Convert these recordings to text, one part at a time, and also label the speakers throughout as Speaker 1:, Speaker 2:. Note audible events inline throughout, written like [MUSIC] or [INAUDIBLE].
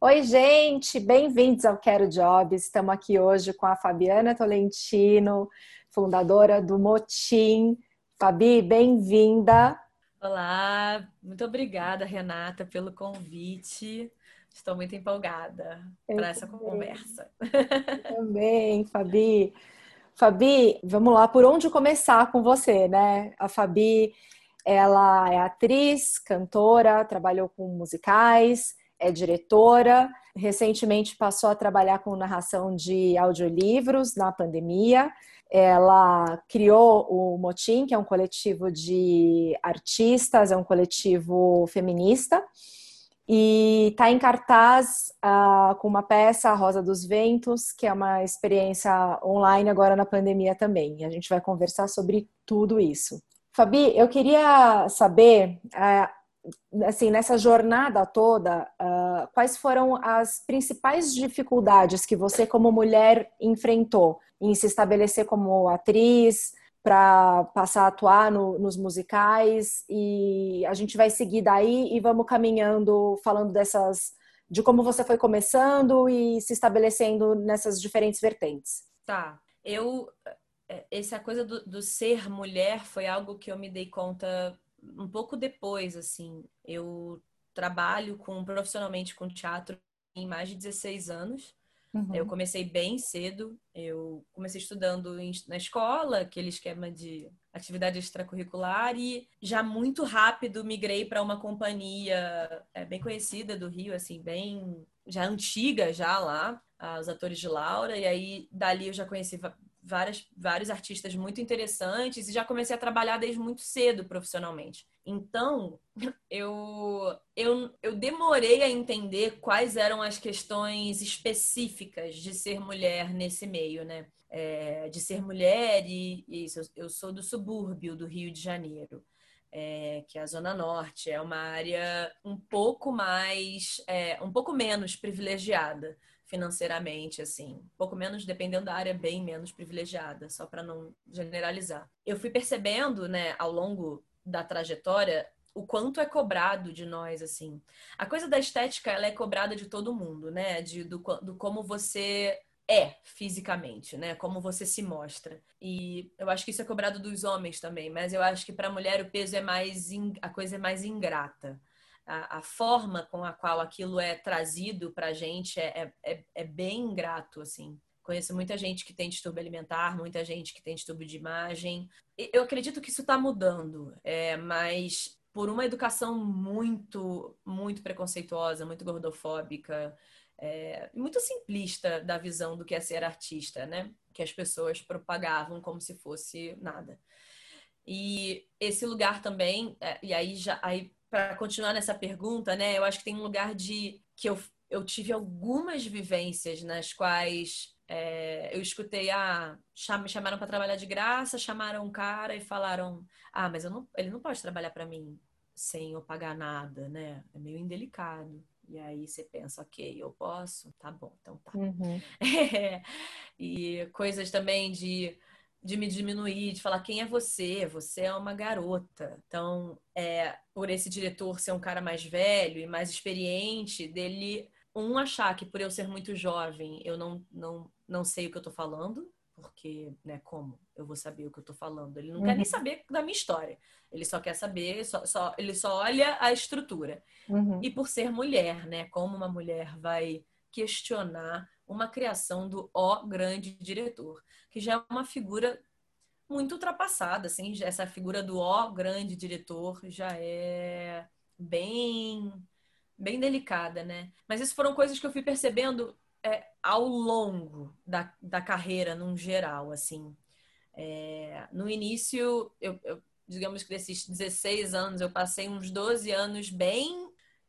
Speaker 1: Oi, gente, bem-vindos ao Quero Jobs. Estamos aqui hoje com a Fabiana Tolentino, fundadora do Motim. Fabi, bem-vinda.
Speaker 2: Olá, muito obrigada, Renata, pelo convite. Estou muito empolgada para essa conversa.
Speaker 1: Eu também, Fabi. Fabi, vamos lá, por onde começar com você, né? A Fabi, ela é atriz, cantora, trabalhou com musicais, é diretora, recentemente passou a trabalhar com narração de audiolivros na pandemia. Ela criou o Motim, que é um coletivo de artistas, é um coletivo feminista e está em cartaz uh, com uma peça, A Rosa dos Ventos, que é uma experiência online agora na pandemia também. A gente vai conversar sobre tudo isso. Fabi, eu queria saber, uh, assim, nessa jornada toda, uh, quais foram as principais dificuldades que você, como mulher, enfrentou em se estabelecer como atriz, para passar a atuar no, nos musicais e a gente vai seguir daí e vamos caminhando falando dessas de como você foi começando e se estabelecendo nessas diferentes vertentes.
Speaker 2: Tá. Eu é, essa coisa do, do ser mulher foi algo que eu me dei conta um pouco depois, assim. Eu trabalho com profissionalmente com teatro em mais de 16 anos. Uhum. Eu comecei bem cedo. Eu comecei estudando em, na escola, aquele esquema de atividade extracurricular, e já muito rápido migrei para uma companhia é, bem conhecida do Rio, assim, bem já antiga já lá, os atores de Laura, e aí dali eu já conheci várias, vários artistas muito interessantes e já comecei a trabalhar desde muito cedo profissionalmente. Então, [CLEARS THROAT] eu, eu, eu demorei a entender quais eram as questões específicas de ser mulher nesse meio, né? É, de ser mulher e, e isso, eu sou do subúrbio do Rio de Janeiro. É, que é a Zona Norte, é uma área um pouco mais, é, um pouco menos privilegiada financeiramente, assim, pouco menos, dependendo da área, bem menos privilegiada, só para não generalizar. Eu fui percebendo, né, ao longo da trajetória, o quanto é cobrado de nós, assim. A coisa da estética, ela é cobrada de todo mundo, né, de, do, do como você é fisicamente, né? Como você se mostra. E eu acho que isso é cobrado dos homens também, mas eu acho que para a mulher o peso é mais in... a coisa é mais ingrata a, a, forma com a qual aquilo é trazido para a gente é, é, é, é bem ingrato, assim. Conheço muita gente que tem distúrbio alimentar, muita gente que tem distúrbio de imagem. Eu acredito que isso está mudando, é, mas por uma educação muito, muito preconceituosa, muito gordofóbica, é, muito simplista da visão do que é ser artista, né? Que as pessoas propagavam como se fosse nada. E esse lugar também, é, e aí já aí para continuar nessa pergunta, né? Eu acho que tem um lugar de que eu, eu tive algumas vivências nas quais é, eu escutei, ah, me chamaram para trabalhar de graça, chamaram um cara e falaram, ah, mas não, ele não pode trabalhar para mim sem eu pagar nada, né? É meio indelicado. E aí você pensa, ok, eu posso? Tá bom, então tá. Uhum. É, [LAUGHS] e coisas também de de me diminuir, de falar quem é você, você é uma garota. Então, é, por esse diretor ser um cara mais velho e mais experiente, dele um achar que por eu ser muito jovem, eu não não não sei o que eu tô falando, porque, né, como eu vou saber o que eu tô falando? Ele não uhum. quer nem uhum. saber da minha história. Ele só quer saber, só, só ele só olha a estrutura. Uhum. E por ser mulher, né, como uma mulher vai questionar uma criação do ó grande diretor, que já é uma figura muito ultrapassada, assim, essa figura do ó grande diretor já é bem bem delicada, né? Mas isso foram coisas que eu fui percebendo é, ao longo da, da carreira, num geral, assim. É, no início, eu, eu, digamos que desses 16 anos, eu passei uns 12 anos bem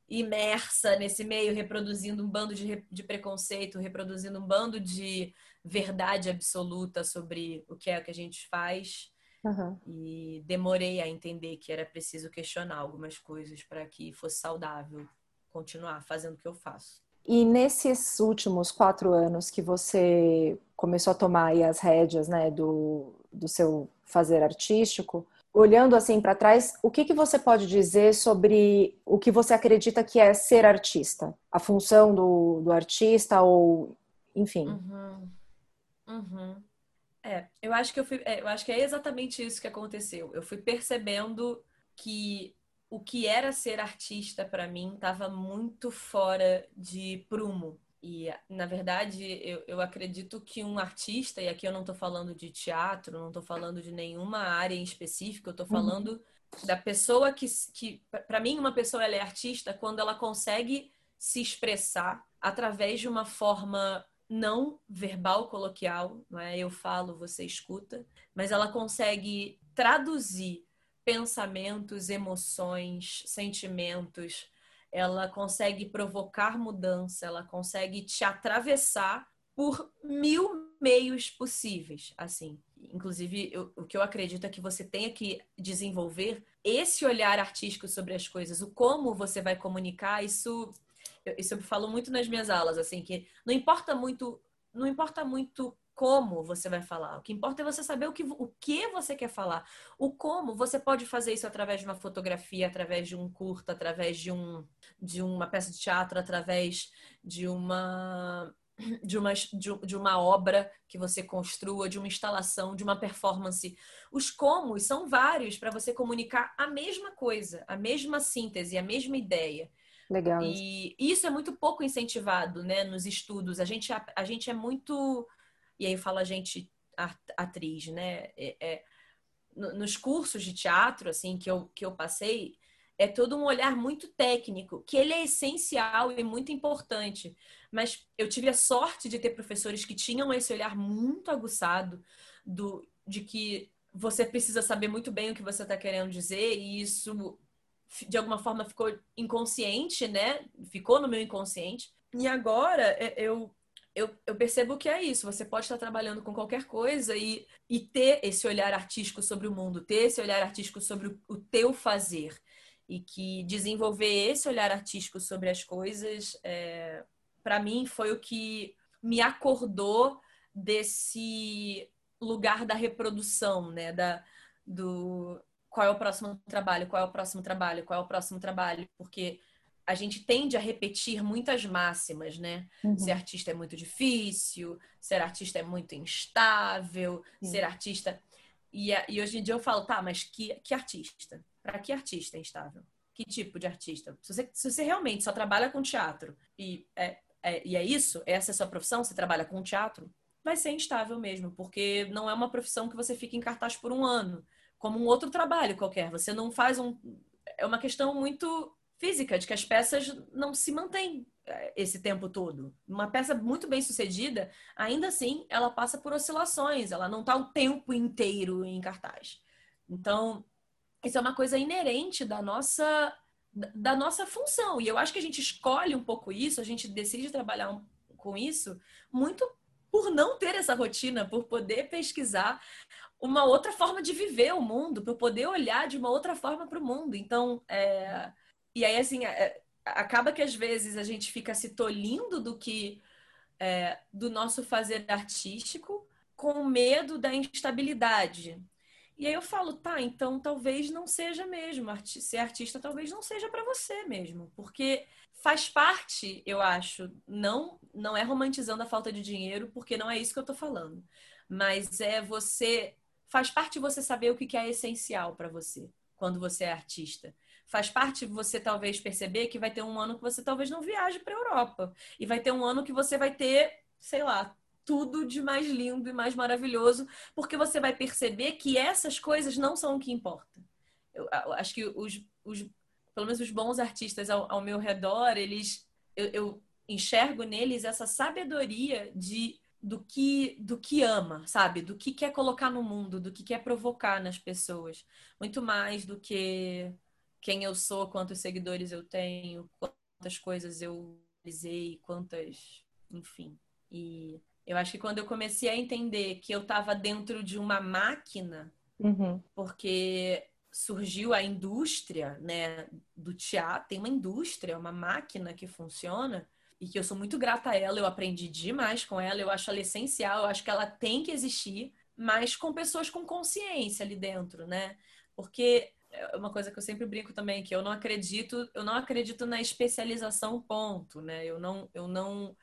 Speaker 2: imersa nesse meio, reproduzindo um bando de, de preconceito, reproduzindo um bando de verdade absoluta sobre o que é que a gente faz. Uhum. E demorei a entender que era preciso questionar algumas coisas para que fosse saudável continuar fazendo o que eu faço.
Speaker 1: E nesses últimos quatro anos que você começou a tomar as rédeas né, do, do seu fazer artístico, olhando assim para trás, o que, que você pode dizer sobre o que você acredita que é ser artista? A função do, do artista ou, enfim.
Speaker 2: Uhum. Uhum. É, eu acho que eu fui, é, eu acho que é exatamente isso que aconteceu. Eu fui percebendo que o que era ser artista para mim estava muito fora de prumo. E, na verdade, eu, eu acredito que um artista, e aqui eu não estou falando de teatro, não estou falando de nenhuma área em específico, eu estou uhum. falando uhum. da pessoa que, que para mim, uma pessoa ela é artista quando ela consegue se expressar através de uma forma não verbal coloquial, não é? Eu falo, você escuta, mas ela consegue traduzir pensamentos, emoções, sentimentos, ela consegue provocar mudança, ela consegue te atravessar por mil meios possíveis, assim. Inclusive, eu, o que eu acredito é que você tenha que desenvolver esse olhar artístico sobre as coisas, o como você vai comunicar, isso isso eu falo muito nas minhas aulas, assim, que não importa muito, não importa muito como você vai falar. O que importa é você saber o que, o que você quer falar. O como, você pode fazer isso através de uma fotografia, através de um curta, através de, um, de uma peça de teatro, através de uma de uma, de, uma obra que você construa, de uma instalação, de uma performance. Os como são vários para você comunicar a mesma coisa, a mesma síntese, a mesma ideia.
Speaker 1: Legal.
Speaker 2: E isso é muito pouco incentivado, né, nos estudos. A gente, a, a gente é muito, e aí eu falo a gente atriz, né? É, é, nos cursos de teatro, assim, que eu, que eu passei, é todo um olhar muito técnico, que ele é essencial e muito importante. Mas eu tive a sorte de ter professores que tinham esse olhar muito aguçado do, de que você precisa saber muito bem o que você está querendo dizer, e isso de alguma forma ficou inconsciente, né? Ficou no meu inconsciente. E agora é, eu, eu, eu percebo que é isso. Você pode estar trabalhando com qualquer coisa e, e ter esse olhar artístico sobre o mundo, ter esse olhar artístico sobre o, o teu fazer. E que desenvolver esse olhar artístico sobre as coisas, é, para mim, foi o que me acordou desse lugar da reprodução, né? Da, do, qual é o próximo trabalho, qual é o próximo trabalho, qual é o próximo trabalho, porque a gente tende a repetir muitas máximas, né? Uhum. Ser artista é muito difícil, ser artista é muito instável, ser artista. E, e, hoje em dia eu falo, tá, mas que, que artista? Para que artista é instável? Que tipo de artista? Se você, se você realmente só trabalha com teatro e é, é, e é isso, essa é a sua profissão, você trabalha com teatro, vai ser instável mesmo, porque não é uma profissão que você fica em cartaz por um ano como um outro trabalho qualquer. Você não faz um. É uma questão muito física, de que as peças não se mantêm é, esse tempo todo. Uma peça muito bem sucedida, ainda assim, ela passa por oscilações, ela não está o tempo inteiro em cartaz. Então, isso é uma coisa inerente da nossa da nossa função. E eu acho que a gente escolhe um pouco isso, a gente decide trabalhar com isso muito por não ter essa rotina, por poder pesquisar uma outra forma de viver o mundo, para poder olhar de uma outra forma para o mundo. Então, é... e aí assim, é... acaba que às vezes a gente fica se tolindo do que é... do nosso fazer artístico com medo da instabilidade. E aí eu falo, tá, então talvez não seja mesmo. Ser artista talvez não seja para você mesmo. Porque faz parte, eu acho, não, não é romantizando a falta de dinheiro, porque não é isso que eu tô falando. Mas é você faz parte você saber o que é essencial para você quando você é artista. Faz parte você talvez perceber que vai ter um ano que você talvez não viaje para a Europa. E vai ter um ano que você vai ter, sei lá, tudo de mais lindo e mais maravilhoso, porque você vai perceber que essas coisas não são o que importa. Eu, eu acho que os, os, pelo menos os bons artistas ao, ao meu redor, eles, eu, eu enxergo neles essa sabedoria de do que do que ama, sabe? Do que quer colocar no mundo, do que quer provocar nas pessoas. Muito mais do que quem eu sou, quantos seguidores eu tenho, quantas coisas eu realizei, quantas, enfim. E eu acho que quando eu comecei a entender que eu estava dentro de uma máquina, uhum. porque surgiu a indústria, né, do teatro, tem uma indústria, uma máquina que funciona e que eu sou muito grata a ela, eu aprendi demais com ela, eu acho ela essencial, eu acho que ela tem que existir, mas com pessoas com consciência ali dentro, né? Porque é uma coisa que eu sempre brinco também, que eu não acredito, eu não acredito na especialização, ponto, né? Eu não, eu não,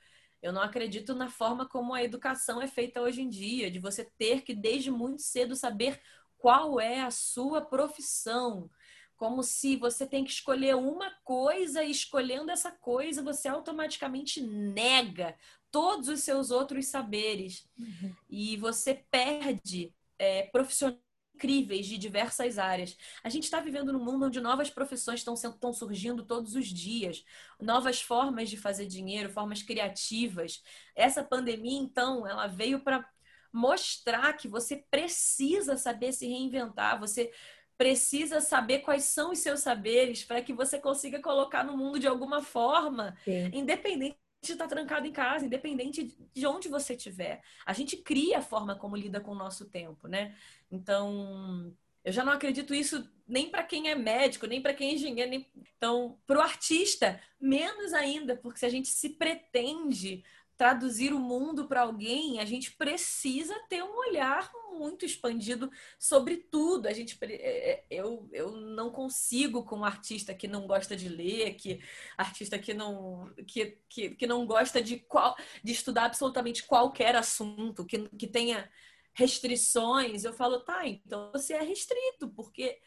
Speaker 2: eu não acredito na forma como a educação é feita hoje em dia, de você ter que desde muito cedo saber qual é a sua profissão, como se você tem que escolher uma coisa e escolhendo essa coisa você automaticamente nega todos os seus outros saberes uhum. e você perde é, profissionais incríveis de diversas áreas. A gente está vivendo num mundo onde novas profissões estão surgindo todos os dias, novas formas de fazer dinheiro, formas criativas. Essa pandemia, então, ela veio para mostrar que você precisa saber se reinventar, você precisa saber quais são os seus saberes para que você consiga colocar no mundo de alguma forma, Sim. independente de estar trancado em casa, independente de onde você estiver. A gente cria a forma como lida com o nosso tempo, né? Então, eu já não acredito isso nem para quem é médico, nem para quem é engenheiro, nem... então, para o artista, menos ainda, porque se a gente se pretende traduzir o mundo para alguém, a gente precisa ter um olhar muito expandido sobre tudo. A gente, é, é, eu, eu não consigo com um artista que não gosta de ler, que artista que não, que, que, que não gosta de, qual, de estudar absolutamente qualquer assunto, que, que tenha restrições. Eu falo, tá, então você é restrito, porque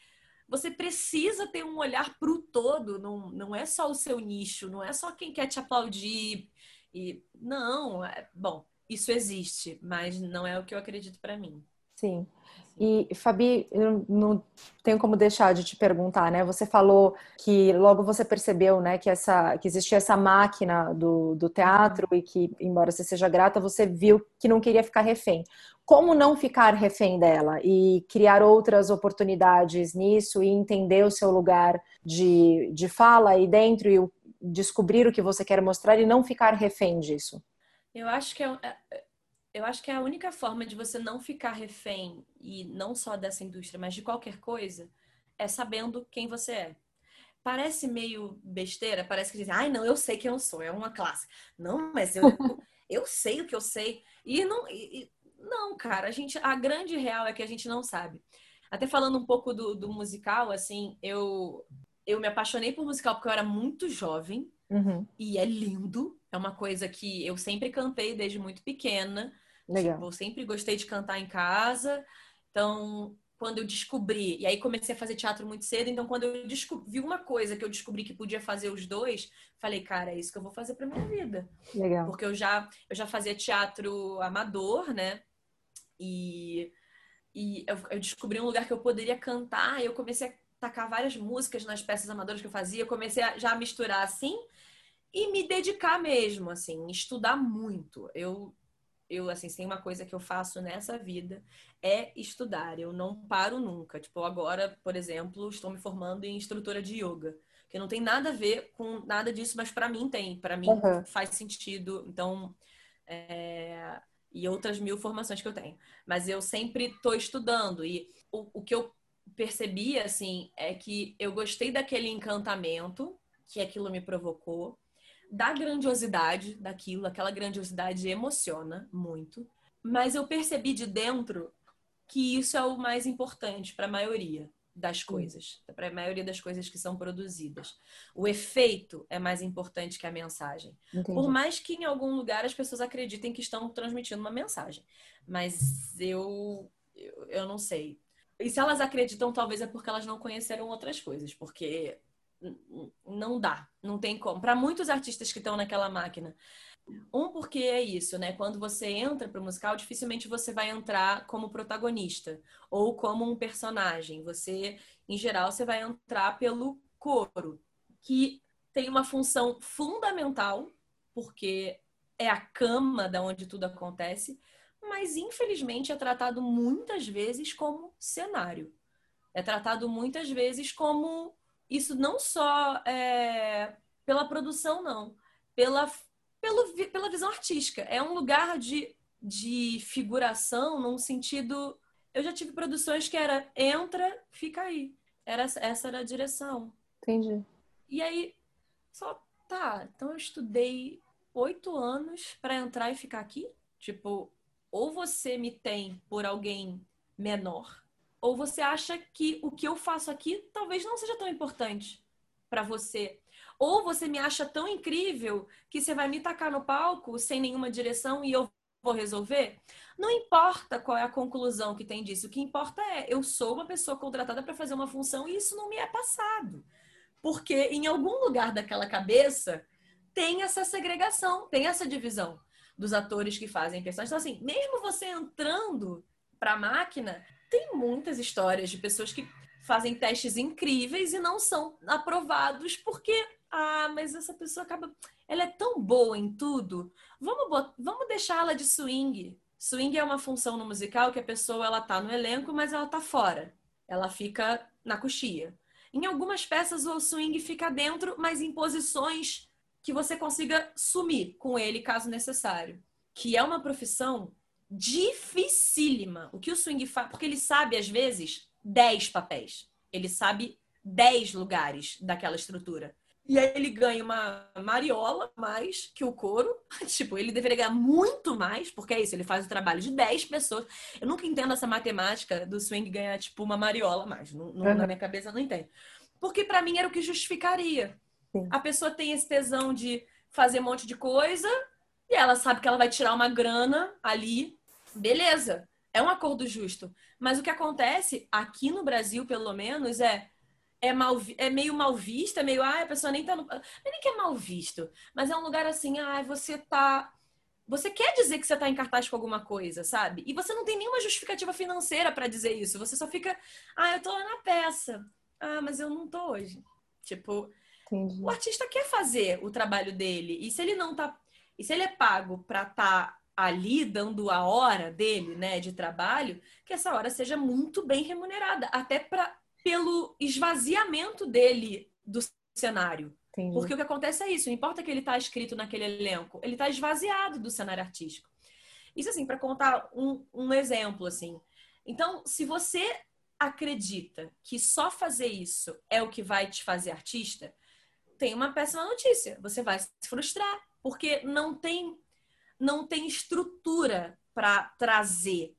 Speaker 2: você precisa ter um olhar para o todo, não, não é só o seu nicho, não é só quem quer te aplaudir e não, é, bom, isso existe, mas não é o que eu acredito para mim.
Speaker 1: Sim. E, Fabi, eu não tenho como deixar de te perguntar, né? Você falou que logo você percebeu, né, que, essa, que existia essa máquina do, do teatro e que, embora você seja grata, você viu que não queria ficar refém. Como não ficar refém dela e criar outras oportunidades nisso e entender o seu lugar de, de fala aí dentro e o descobrir o que você quer mostrar e não ficar refém disso?
Speaker 2: Eu acho que é, é, eu acho que é a única forma de você não ficar refém e não só dessa indústria, mas de qualquer coisa, é sabendo quem você é. Parece meio besteira, parece que diz, ai não, eu sei quem eu sou, é uma classe. Não, mas eu, [LAUGHS] eu sei o que eu sei. E não, e, não, cara, a gente, a grande real é que a gente não sabe. Até falando um pouco do, do musical, assim, eu eu me apaixonei por musical porque eu era muito jovem uhum. e é lindo. É uma coisa que eu sempre cantei desde muito pequena. Legal. Tipo, eu sempre gostei de cantar em casa. Então, quando eu descobri, e aí comecei a fazer teatro muito cedo, então quando eu vi uma coisa que eu descobri que podia fazer os dois, falei, cara, é isso que eu vou fazer para minha vida. Legal. Porque eu já eu já fazia teatro amador, né? E e eu, eu descobri um lugar que eu poderia cantar, e eu comecei a tacar várias músicas nas peças amadoras que eu fazia, comecei a já misturar assim e me dedicar mesmo, assim, estudar muito. Eu, eu assim, tem uma coisa que eu faço nessa vida é estudar. Eu não paro nunca. Tipo, agora, por exemplo, estou me formando em instrutora de yoga, que não tem nada a ver com nada disso, mas para mim tem. Para mim uhum. faz sentido. Então, é... e outras mil formações que eu tenho. Mas eu sempre estou estudando e o, o que eu percebi, assim, é que eu gostei daquele encantamento que aquilo me provocou, da grandiosidade daquilo, aquela grandiosidade emociona muito, mas eu percebi de dentro que isso é o mais importante para a maioria das coisas, para a maioria das coisas que são produzidas. O efeito é mais importante que a mensagem. Entendi. Por mais que em algum lugar as pessoas acreditem que estão transmitindo uma mensagem, mas eu eu, eu não sei. E se elas acreditam, talvez é porque elas não conheceram outras coisas, porque não dá, não tem como. Para muitos artistas que estão naquela máquina. Um, porque é isso, né? Quando você entra para o musical, dificilmente você vai entrar como protagonista ou como um personagem. Você, em geral, você vai entrar pelo coro, que tem uma função fundamental, porque é a cama da onde tudo acontece, mas infelizmente é tratado muitas vezes como cenário. É tratado muitas vezes como isso não só é, pela produção, não, pela, pelo, pela visão artística. É um lugar de, de figuração num sentido. Eu já tive produções que era entra, fica aí. Era, essa era a direção.
Speaker 1: Entendi.
Speaker 2: E aí, só tá. Então eu estudei oito anos para entrar e ficar aqui. Tipo, ou você me tem por alguém menor, ou você acha que o que eu faço aqui talvez não seja tão importante para você. Ou você me acha tão incrível que você vai me tacar no palco sem nenhuma direção e eu vou resolver? Não importa qual é a conclusão que tem disso. O que importa é eu sou uma pessoa contratada para fazer uma função e isso não me é passado. Porque em algum lugar daquela cabeça tem essa segregação, tem essa divisão dos atores que fazem personagens. Então, assim, mesmo você entrando para a máquina, tem muitas histórias de pessoas que fazem testes incríveis e não são aprovados porque ah, mas essa pessoa acaba, ela é tão boa em tudo. Vamos vamos deixá-la de swing. Swing é uma função no musical que a pessoa ela tá no elenco, mas ela tá fora. Ela fica na coxia. Em algumas peças o swing fica dentro, mas em posições que você consiga sumir com ele caso necessário. Que é uma profissão dificílima. O que o swing faz, porque ele sabe às vezes 10 papéis. Ele sabe 10 lugares daquela estrutura. E aí ele ganha uma mariola mais que o coro. [LAUGHS] tipo, ele deveria ganhar muito mais, porque é isso, ele faz o trabalho de 10 pessoas. Eu nunca entendo essa matemática do swing ganhar, tipo, uma mariola mais. Não, não, uhum. Na minha cabeça eu não entendo. Porque para mim era o que justificaria. Sim. A pessoa tem esse tesão de fazer um monte de coisa e ela sabe que ela vai tirar uma grana ali. Beleza, é um acordo justo. Mas o que acontece aqui no Brasil, pelo menos, é é, mal, é meio mal vista, é meio, ah, a pessoa nem tá no. Nem que é mal visto, mas é um lugar assim, ah, você tá. Você quer dizer que você tá em cartaz com alguma coisa, sabe? E você não tem nenhuma justificativa financeira para dizer isso. Você só fica, ah, eu tô na peça. Ah, mas eu não tô hoje. Tipo, Entendi. o artista quer fazer o trabalho dele. E se ele não tá. E se ele é pago pra estar tá ali dando a hora dele, né, de trabalho, que essa hora seja muito bem remunerada, até para pelo esvaziamento dele do cenário. Entendi. Porque o que acontece é isso, não importa que ele está escrito naquele elenco, ele está esvaziado do cenário artístico. Isso assim, para contar um, um exemplo assim. Então, se você acredita que só fazer isso é o que vai te fazer artista, tem uma péssima notícia. Você vai se frustrar, porque não tem não tem estrutura para trazer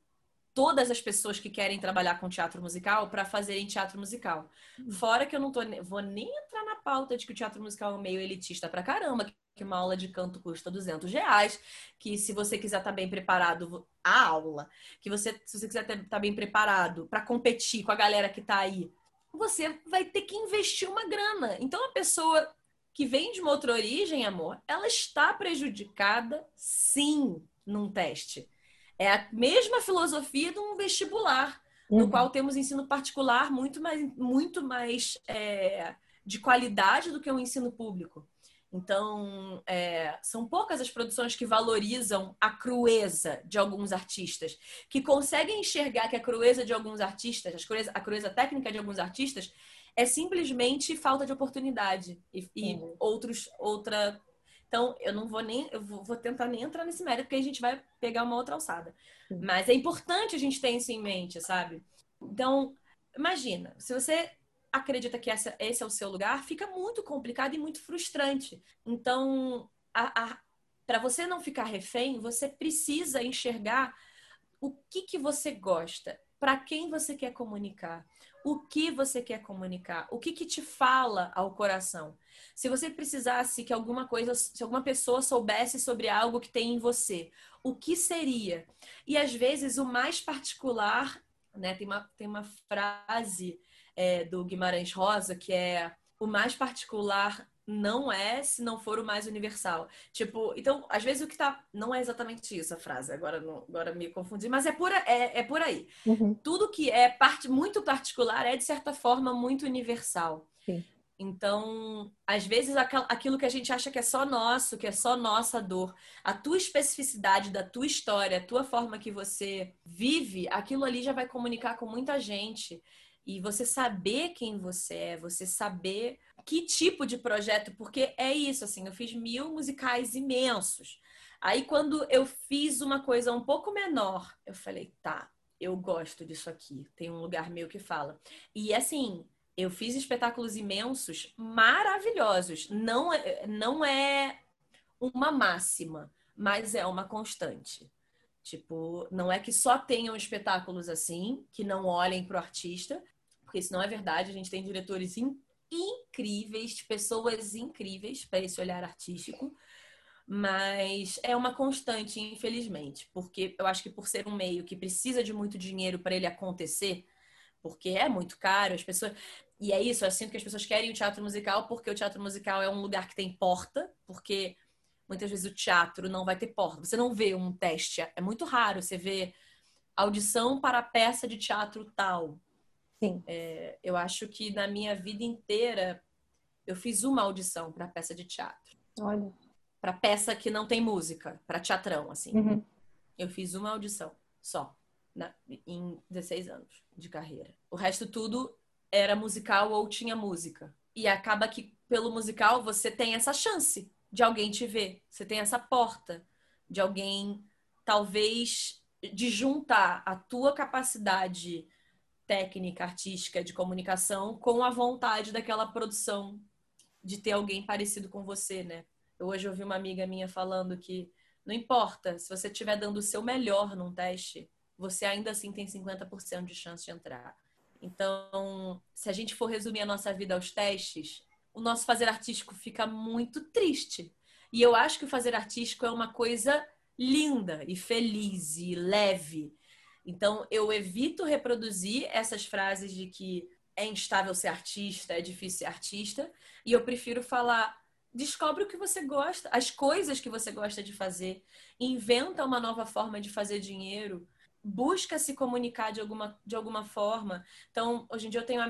Speaker 2: todas as pessoas que querem trabalhar com teatro musical para fazerem teatro musical. Uhum. Fora que eu não tô, vou nem entrar na pauta de que o teatro musical é um meio elitista pra caramba, que uma aula de canto custa 200 reais, que se você quiser estar tá bem preparado, a aula, que você, se você quiser estar tá bem preparado para competir com a galera que tá aí, você vai ter que investir uma grana. Então a pessoa que vem de uma outra origem, amor, ela está prejudicada sim num teste. É a mesma filosofia de um vestibular, uhum. no qual temos ensino particular muito mais, muito mais é, de qualidade do que o um ensino público. Então, é, são poucas as produções que valorizam a crueza de alguns artistas, que conseguem enxergar que a crueza de alguns artistas, a crueza, a crueza técnica de alguns artistas, é simplesmente falta de oportunidade e, e uhum. outros, outra então, eu não vou nem, eu vou, tentar nem entrar nesse mérito, porque a gente vai pegar uma outra alçada. Mas é importante a gente ter isso em mente, sabe? Então, imagina, se você acredita que essa, esse é o seu lugar, fica muito complicado e muito frustrante. Então, para você não ficar refém, você precisa enxergar o que, que você gosta, para quem você quer comunicar, o que você quer comunicar, o que, que te fala ao coração. Se você precisasse que alguma coisa, se alguma pessoa soubesse sobre algo que tem em você, o que seria? E às vezes o mais particular, né? Tem uma, tem uma frase é, do Guimarães Rosa que é o mais particular não é se não for o mais universal. Tipo, então, às vezes o que tá. Não é exatamente isso a frase, agora, não, agora me confundi, mas é por, é, é por aí. Uhum. Tudo que é parte, muito particular é, de certa forma, muito universal. Sim. Então, às vezes, aquilo que a gente acha que é só nosso, que é só nossa dor, a tua especificidade da tua história, a tua forma que você vive, aquilo ali já vai comunicar com muita gente. E você saber quem você é, você saber que tipo de projeto, porque é isso, assim, eu fiz mil musicais imensos. Aí, quando eu fiz uma coisa um pouco menor, eu falei, tá, eu gosto disso aqui, tem um lugar meu que fala. E assim, eu fiz espetáculos imensos, maravilhosos. Não é, não é uma máxima, mas é uma constante. Tipo, não é que só tenham espetáculos assim, que não olhem para o artista, porque isso não é verdade. A gente tem diretores in incríveis, pessoas incríveis para esse olhar artístico, mas é uma constante, infelizmente, porque eu acho que por ser um meio que precisa de muito dinheiro para ele acontecer, porque é muito caro, as pessoas. E é isso, eu sinto que as pessoas querem o teatro musical porque o teatro musical é um lugar que tem porta, porque muitas vezes o teatro não vai ter porta. Você não vê um teste, é muito raro você ver audição para peça de teatro tal.
Speaker 1: Sim.
Speaker 2: É, eu acho que na minha vida inteira eu fiz uma audição para peça de teatro.
Speaker 1: Olha.
Speaker 2: Para peça que não tem música, para teatrão, assim.
Speaker 1: Uhum.
Speaker 2: Eu fiz uma audição só, na, em 16 anos de carreira. O resto tudo era musical ou tinha música. E acaba que pelo musical você tem essa chance de alguém te ver. Você tem essa porta de alguém, talvez, de juntar a tua capacidade técnica, artística, de comunicação com a vontade daquela produção de ter alguém parecido com você, né? Eu hoje ouvi uma amiga minha falando que não importa, se você estiver dando o seu melhor num teste, você ainda assim tem 50% de chance de entrar. Então, se a gente for resumir a nossa vida aos testes, o nosso fazer artístico fica muito triste. E eu acho que o fazer artístico é uma coisa linda e feliz e leve. Então, eu evito reproduzir essas frases de que é instável ser artista, é difícil ser artista, e eu prefiro falar descobre o que você gosta, as coisas que você gosta de fazer, inventa uma nova forma de fazer dinheiro, busca se comunicar de alguma, de alguma forma. Então, hoje em dia eu tenho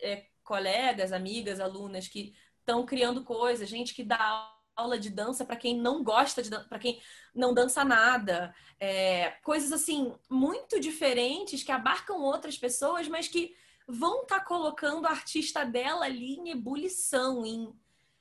Speaker 2: é, colegas, amigas, alunas que estão criando coisas, gente que dá aula de dança para quem não gosta de para quem não dança nada, é, coisas assim muito diferentes que abarcam outras pessoas, mas que vão estar tá colocando a artista dela ali em ebulição, em,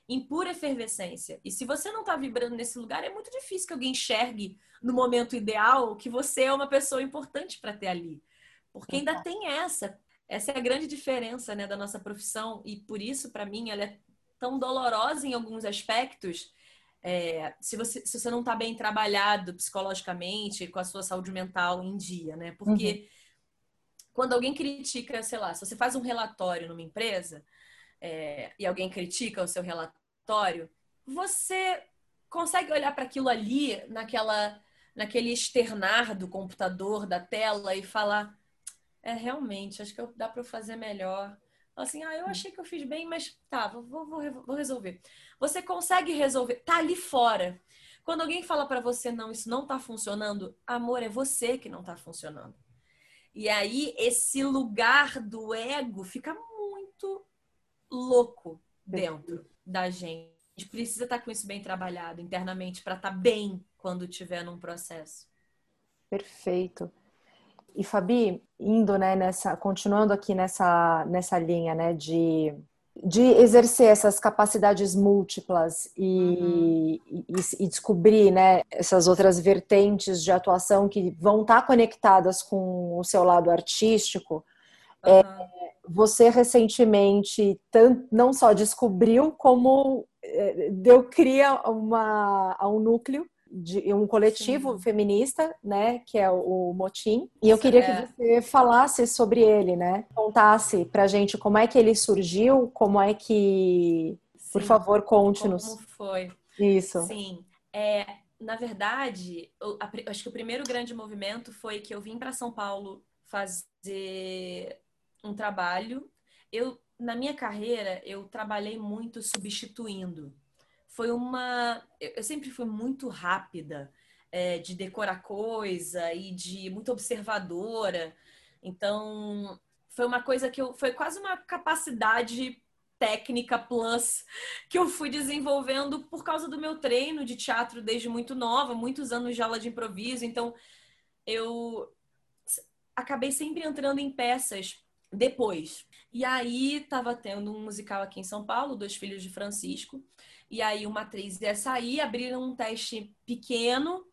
Speaker 2: em pura efervescência. E se você não está vibrando nesse lugar, é muito difícil que alguém enxergue no momento ideal que você é uma pessoa importante para ter ali, porque ainda tem essa. Essa é a grande diferença né, da nossa profissão e por isso, para mim, ela é tão dolorosa em alguns aspectos. É, se, você, se você não está bem trabalhado psicologicamente, com a sua saúde mental em dia, né? Porque uhum. quando alguém critica, sei lá, se você faz um relatório numa empresa é, e alguém critica o seu relatório, você consegue olhar para aquilo ali, naquela, naquele externar do computador, da tela, e falar: é realmente, acho que dá para fazer melhor assim, ah, eu achei que eu fiz bem, mas tá, vou, vou, vou resolver. Você consegue resolver, tá ali fora. Quando alguém fala para você, não, isso não tá funcionando, amor, é você que não tá funcionando. E aí, esse lugar do ego fica muito louco dentro da gente. A gente precisa estar tá com isso bem trabalhado internamente para estar tá bem quando estiver num processo.
Speaker 1: Perfeito. E Fabi, indo, né, nessa, continuando aqui nessa, nessa linha, né, de, de exercer essas capacidades múltiplas e, uhum. e, e, descobrir, né, essas outras vertentes de atuação que vão estar conectadas com o seu lado artístico, uhum. é, você recentemente não só descobriu, como é, deu cria uma, a um núcleo de um coletivo Sim. feminista, né, que é o, Motim. E eu queria é. que você falasse sobre ele, né? Contasse pra gente como é que ele surgiu, como é que, Sim. por favor, conte-nos.
Speaker 2: Como foi?
Speaker 1: Isso.
Speaker 2: Sim. É, na verdade, eu, acho que o primeiro grande movimento foi que eu vim para São Paulo fazer um trabalho. Eu na minha carreira eu trabalhei muito substituindo foi uma. Eu sempre fui muito rápida é, de decorar coisa e de muito observadora. Então, foi uma coisa que eu. Foi quase uma capacidade técnica plus [LAUGHS] que eu fui desenvolvendo por causa do meu treino de teatro desde muito nova, muitos anos de aula de improviso. Então, eu acabei sempre entrando em peças depois. E aí estava tendo um musical aqui em São Paulo, Dois Filhos de Francisco, e aí uma atriz ia sair, abriram um teste pequeno,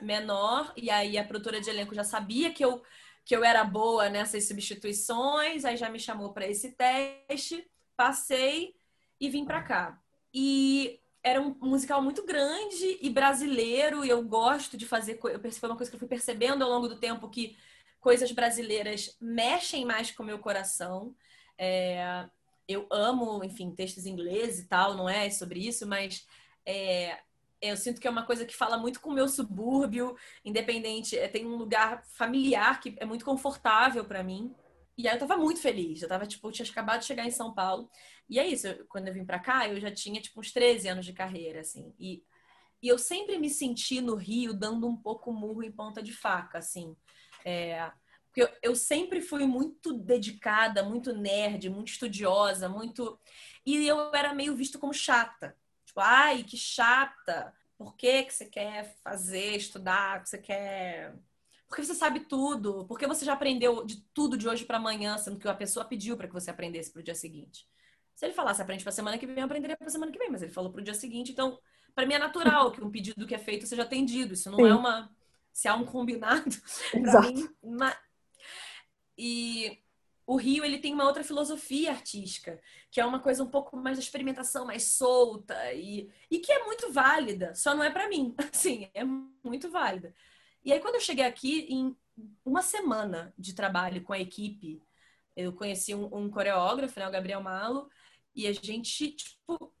Speaker 2: menor, e aí a produtora de elenco já sabia que eu, que eu era boa nessas substituições, aí já me chamou para esse teste, passei e vim para cá. E era um musical muito grande e brasileiro, e eu gosto de fazer. Foi uma coisa que eu fui percebendo ao longo do tempo que coisas brasileiras mexem mais com o meu coração. É, eu amo, enfim, textos em inglês e tal, não é sobre isso, mas é, eu sinto que é uma coisa que fala muito com o meu subúrbio, independente. É, tem um lugar familiar que é muito confortável para mim. E aí eu tava muito feliz. Eu tava, tipo, eu tinha acabado de chegar em São Paulo. E é isso, eu, quando eu vim para cá, eu já tinha, tipo, uns 13 anos de carreira, assim. E, e eu sempre me senti no Rio dando um pouco murro em ponta de faca, assim. É, porque eu, eu sempre fui muito dedicada, muito nerd, muito estudiosa, muito. E eu era meio visto como chata. Tipo, ai, que chata. Por que, que você quer fazer, estudar? Que você quer porque você sabe tudo, porque você já aprendeu de tudo de hoje para amanhã, sendo que a pessoa pediu para que você aprendesse para o dia seguinte. Se ele falasse aprende para semana que vem, eu aprenderia para semana que vem, mas ele falou para o dia seguinte, então para mim é natural que um pedido que é feito seja atendido. Isso não Sim. é uma se há um combinado [LAUGHS] para mim, mas... e o Rio ele tem uma outra filosofia artística, que é uma coisa um pouco mais de experimentação, mais solta e, e que é muito válida, só não é para mim. [LAUGHS] Assim, é muito válida. E aí, quando eu cheguei aqui, em uma semana de trabalho com a equipe, eu conheci um, um coreógrafo, né, o Gabriel Malo, e a gente, tipo,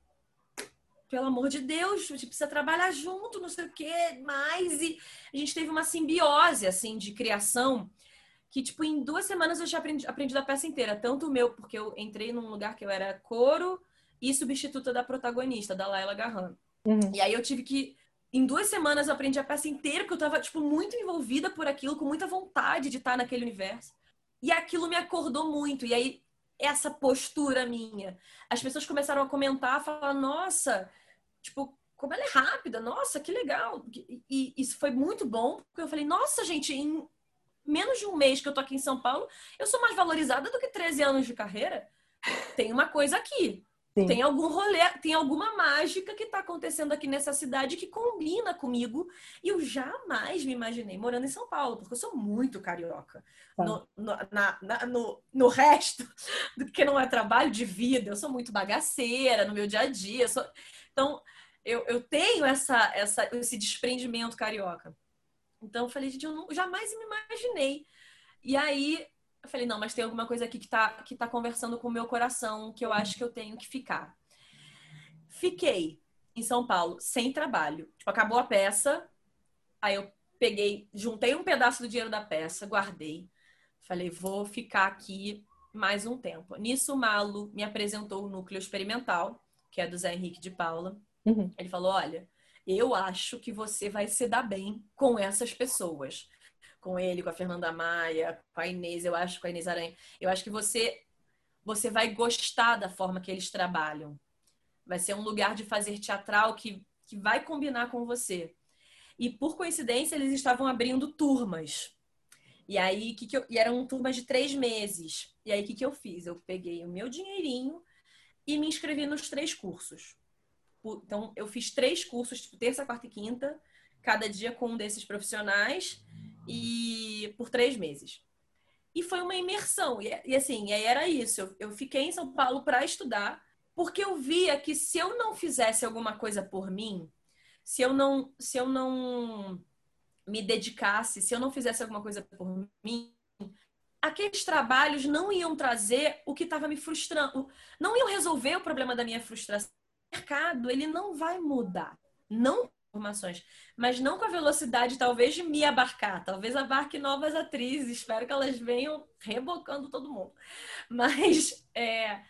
Speaker 2: pelo amor de Deus, a gente precisa trabalhar junto, não sei o quê, mais. E a gente teve uma simbiose, assim, de criação, que, tipo, em duas semanas eu já aprendi, aprendi a peça inteira. Tanto o meu, porque eu entrei num lugar que eu era coro e substituta da protagonista, da Laila Garran. Uhum. E aí eu tive que em duas semanas eu aprendi a peça inteira, porque eu tava, tipo, muito envolvida por aquilo, com muita vontade de estar naquele universo. E aquilo me acordou muito. E aí, essa postura minha. As pessoas começaram a comentar, falar, nossa, tipo, como ela é rápida, nossa, que legal. E isso foi muito bom, porque eu falei, nossa, gente, em menos de um mês que eu tô aqui em São Paulo, eu sou mais valorizada do que 13 anos de carreira. Tem uma coisa aqui. Sim. Tem algum rolê, tem alguma mágica que está acontecendo aqui nessa cidade que combina comigo. E eu jamais me imaginei morando em São Paulo, porque eu sou muito carioca. Tá. No, no, na, na, no, no, resto [LAUGHS] do que não é trabalho de vida, eu sou muito bagaceira no meu dia a dia. Sou... Então, eu, eu tenho essa, essa, esse desprendimento carioca. Então, eu falei, gente, eu não, jamais me imaginei. E aí, eu falei, não, mas tem alguma coisa aqui que tá, que tá conversando com o meu coração, que eu acho que eu tenho que ficar. Fiquei em São Paulo sem trabalho. Tipo, acabou a peça, aí eu peguei, juntei um pedaço do dinheiro da peça, guardei. Falei, vou ficar aqui mais um tempo. Nisso, o Malo me apresentou o núcleo experimental, que é do Zé Henrique de Paula. Uhum. Ele falou: Olha, eu acho que você vai se dar bem com essas pessoas com ele, com a Fernanda Maia, com a Inês, eu acho, com a Inês Aranha. Eu acho que você você vai gostar da forma que eles trabalham. Vai ser um lugar de fazer teatral que, que vai combinar com você. E por coincidência, eles estavam abrindo turmas. E aí, que que eu, e eram turmas de três meses. E aí, o que, que eu fiz? Eu peguei o meu dinheirinho e me inscrevi nos três cursos. Então, eu fiz três cursos, tipo, terça, quarta e quinta, cada dia com um desses profissionais e por três meses. E foi uma imersão. E, e assim, aí era isso. Eu, eu fiquei em São Paulo para estudar, porque eu via que se eu não fizesse alguma coisa por mim, se eu não, se eu não me dedicasse, se eu não fizesse alguma coisa por mim, aqueles trabalhos não iam trazer o que estava me frustrando, não iam resolver o problema da minha frustração. Mercado, ele não vai mudar. Não informações, mas não com a velocidade talvez de me abarcar. Talvez abarque novas atrizes, espero que elas venham rebocando todo mundo. Mas é...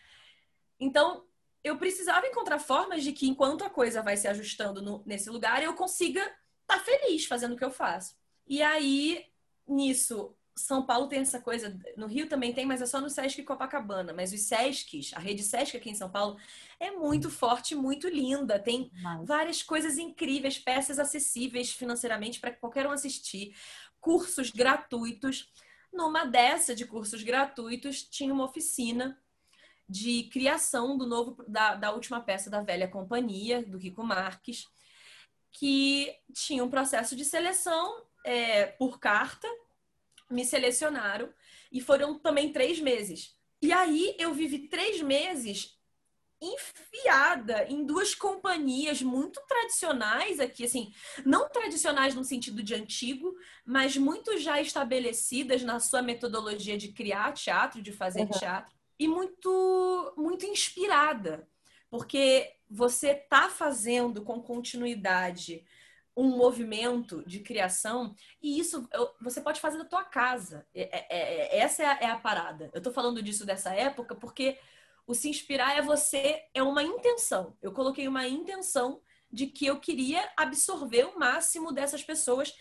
Speaker 2: então eu precisava encontrar formas de que enquanto a coisa vai se ajustando no, nesse lugar, eu consiga estar tá feliz fazendo o que eu faço. E aí nisso são Paulo tem essa coisa, no Rio também tem, mas é só no Sesc Copacabana. Mas os Sescs, a rede Sesc aqui em São Paulo, é muito forte, muito linda. Tem várias coisas incríveis, peças acessíveis financeiramente para qualquer um assistir, cursos gratuitos. Numa dessa de cursos gratuitos, tinha uma oficina de criação do novo da, da última peça da Velha Companhia, do Rico Marques, que tinha um processo de seleção é, por carta me selecionaram e foram também três meses. E aí eu vivi três meses enfiada em duas companhias muito tradicionais aqui, assim, não tradicionais no sentido de antigo, mas muito já estabelecidas na sua metodologia de criar teatro, de fazer uhum. teatro, e muito, muito inspirada, porque você tá fazendo com continuidade um movimento de criação e isso você pode fazer da tua casa. É, é, é, essa é a, é a, parada. Eu tô falando disso dessa época porque o se inspirar é você, é uma intenção. Eu coloquei uma intenção de que eu queria absorver o máximo dessas pessoas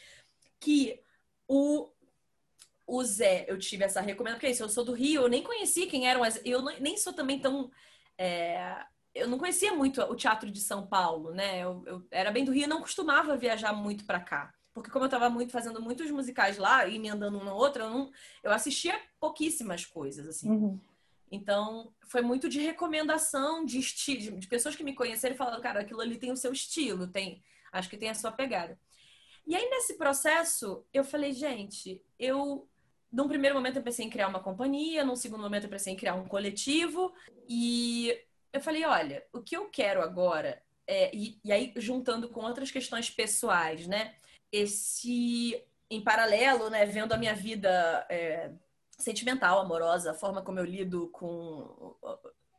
Speaker 2: que o o Zé, eu tive essa recomendação, porque é isso, eu sou do Rio, eu nem conheci quem eram as. Eu nem sou também tão. É, eu não conhecia muito o teatro de São Paulo, né? Eu, eu era bem do Rio e não costumava viajar muito para cá. Porque como eu estava muito fazendo muitos musicais lá e me andando um na outra, eu, não, eu assistia pouquíssimas coisas, assim. Uhum. Então, foi muito de recomendação de estilo, de pessoas que me conheceram e falaram, cara, aquilo ali tem o seu estilo, tem, acho que tem a sua pegada. E aí, nesse processo, eu falei, gente, eu, num primeiro momento, eu pensei em criar uma companhia, num segundo momento, eu pensei em criar um coletivo, e eu falei, olha, o que eu quero agora, é, e, e aí, juntando com outras questões pessoais, né, esse, em paralelo, né, vendo a minha vida. É, sentimental, amorosa, a forma como eu lido com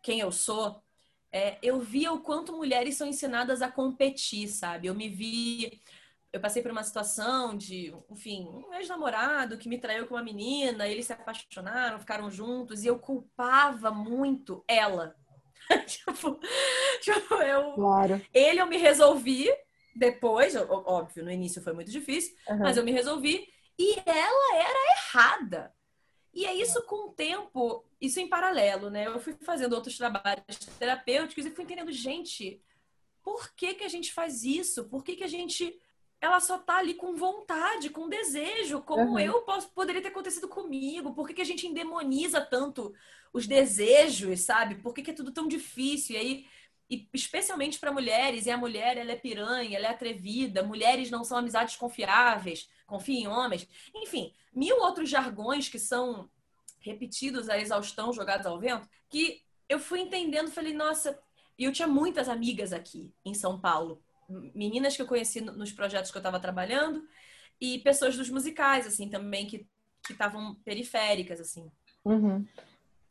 Speaker 2: quem eu sou, é, eu via o quanto mulheres são ensinadas a competir, sabe? Eu me vi. Eu passei por uma situação de, enfim, um ex-namorado que me traiu com uma menina, eles se apaixonaram, ficaram juntos, e eu culpava muito ela. [LAUGHS] tipo, tipo, eu. Claro. Ele eu me resolvi depois, óbvio, no início foi muito difícil, uhum. mas eu me resolvi, e ela era errada. E é isso com o tempo, isso em paralelo, né? Eu fui fazendo outros trabalhos terapêuticos e fui entendendo, gente, por que, que a gente faz isso? Por que, que a gente. Ela só tá ali com vontade, com desejo, como uhum. eu posso, poderia ter acontecido comigo. Por que, que a gente endemoniza tanto os desejos, sabe? Por que, que é tudo tão difícil? E aí e especialmente para mulheres, e a mulher ela é piranha, ela é atrevida, mulheres não são amizades confiáveis, confia em homens, enfim, mil outros jargões que são repetidos à exaustão, jogados ao vento, que eu fui entendendo, falei, nossa, e eu tinha muitas amigas aqui em São Paulo, meninas que eu conheci nos projetos que eu estava trabalhando e pessoas dos musicais, assim, também que estavam periféricas, assim. Uhum.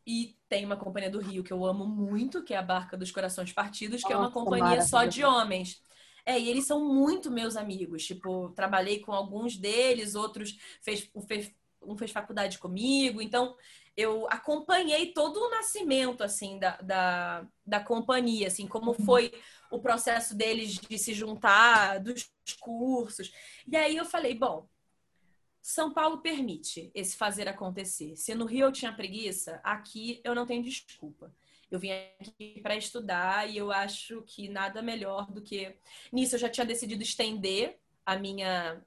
Speaker 2: E tem uma companhia do Rio que eu amo muito, que é a Barca dos Corações Partidos, que Nossa, é uma companhia só de homens. É, e eles são muito meus amigos. Tipo, trabalhei com alguns deles, outros fez, fez, um fez faculdade comigo. Então, eu acompanhei todo o nascimento, assim, da, da, da companhia, assim, como uhum. foi o processo deles de se juntar, dos cursos. E aí eu falei, bom, são Paulo permite esse fazer acontecer. Se no Rio eu tinha preguiça, aqui eu não tenho desculpa. Eu vim aqui para estudar e eu acho que nada melhor do que. Nisso eu já tinha decidido estender a minha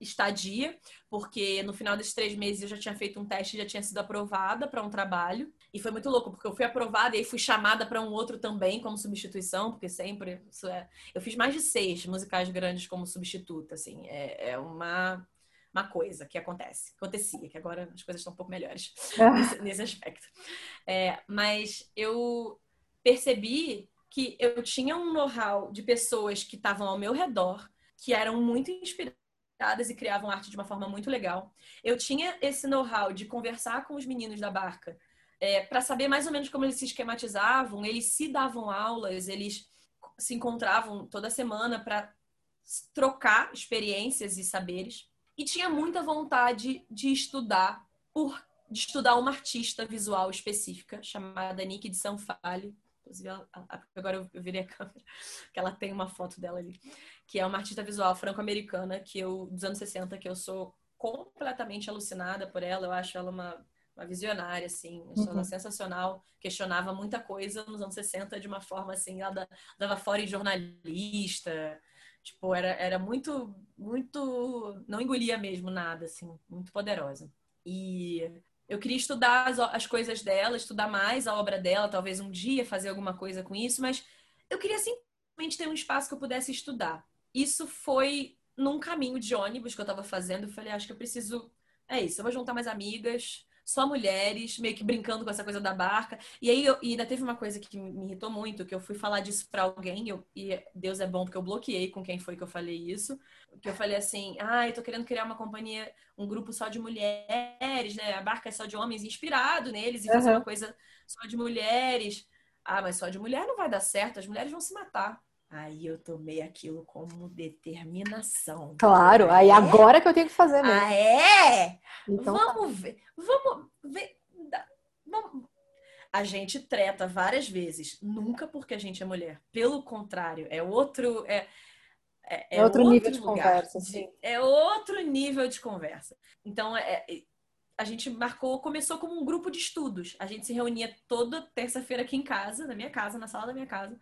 Speaker 2: estadia, porque no final desses três meses eu já tinha feito um teste já tinha sido aprovada para um trabalho. E foi muito louco, porque eu fui aprovada e aí fui chamada para um outro também como substituição, porque sempre. É... Eu fiz mais de seis musicais grandes como substituta, assim. É, é uma uma coisa que acontece, acontecia, que agora as coisas estão um pouco melhores ah. [LAUGHS] nesse, nesse, aspecto. É, mas eu percebi que eu tinha um know-how de pessoas que estavam ao meu redor, que eram muito inspiradas e criavam arte de uma forma muito legal. Eu tinha esse know-how de conversar com os meninos da barca é, para saber mais ou menos como eles se esquematizavam, eles se davam aulas, eles se encontravam toda semana para trocar experiências e saberes e tinha muita vontade de estudar por de estudar uma artista visual específica chamada Nick de Sanfale. Inclusive, agora eu virei a [LAUGHS] câmera, que ela tem uma foto dela ali, que é uma artista visual franco-americana que eu dos anos 60 que eu sou completamente alucinada por ela. Eu acho ela uma, uma visionária, assim, eu uhum. sensacional, questionava muita coisa nos anos 60 de uma forma assim, ela dava fora em jornalista, Tipo, era, era muito, muito. Não engolia mesmo nada, assim, muito poderosa. E eu queria estudar as, as coisas dela, estudar mais a obra dela, talvez um dia fazer alguma coisa com isso, mas eu queria simplesmente ter um espaço que eu pudesse estudar. Isso foi num caminho de ônibus que eu tava fazendo. Eu falei, acho que eu preciso. É isso, eu vou juntar mais amigas. Só mulheres, meio que brincando com essa coisa da barca. E aí eu, e ainda teve uma coisa que me irritou muito, que eu fui falar disso para alguém, eu, e Deus é bom porque eu bloqueei com quem foi que eu falei isso. Que eu falei assim: "Ah, eu tô querendo criar uma companhia, um grupo só de mulheres, né? A barca é só de homens, inspirado neles e uhum. fazer uma coisa só de mulheres. Ah, mas só de mulher não vai dar certo, as mulheres vão se matar. Aí eu tomei aquilo como determinação.
Speaker 1: Claro, aí é? agora que eu tenho que fazer mesmo.
Speaker 2: Ah, é? Então, tá. vamos tá. ver. Vamos ver. Vamos. A gente treta várias vezes, nunca porque a gente é mulher. Pelo contrário, é outro. É,
Speaker 1: é, é outro, outro, nível de conversa. De,
Speaker 2: é outro nível de conversa. Então, é, a gente marcou, começou como um grupo de estudos. A gente se reunia toda terça-feira aqui em casa, na minha casa, na sala da minha casa.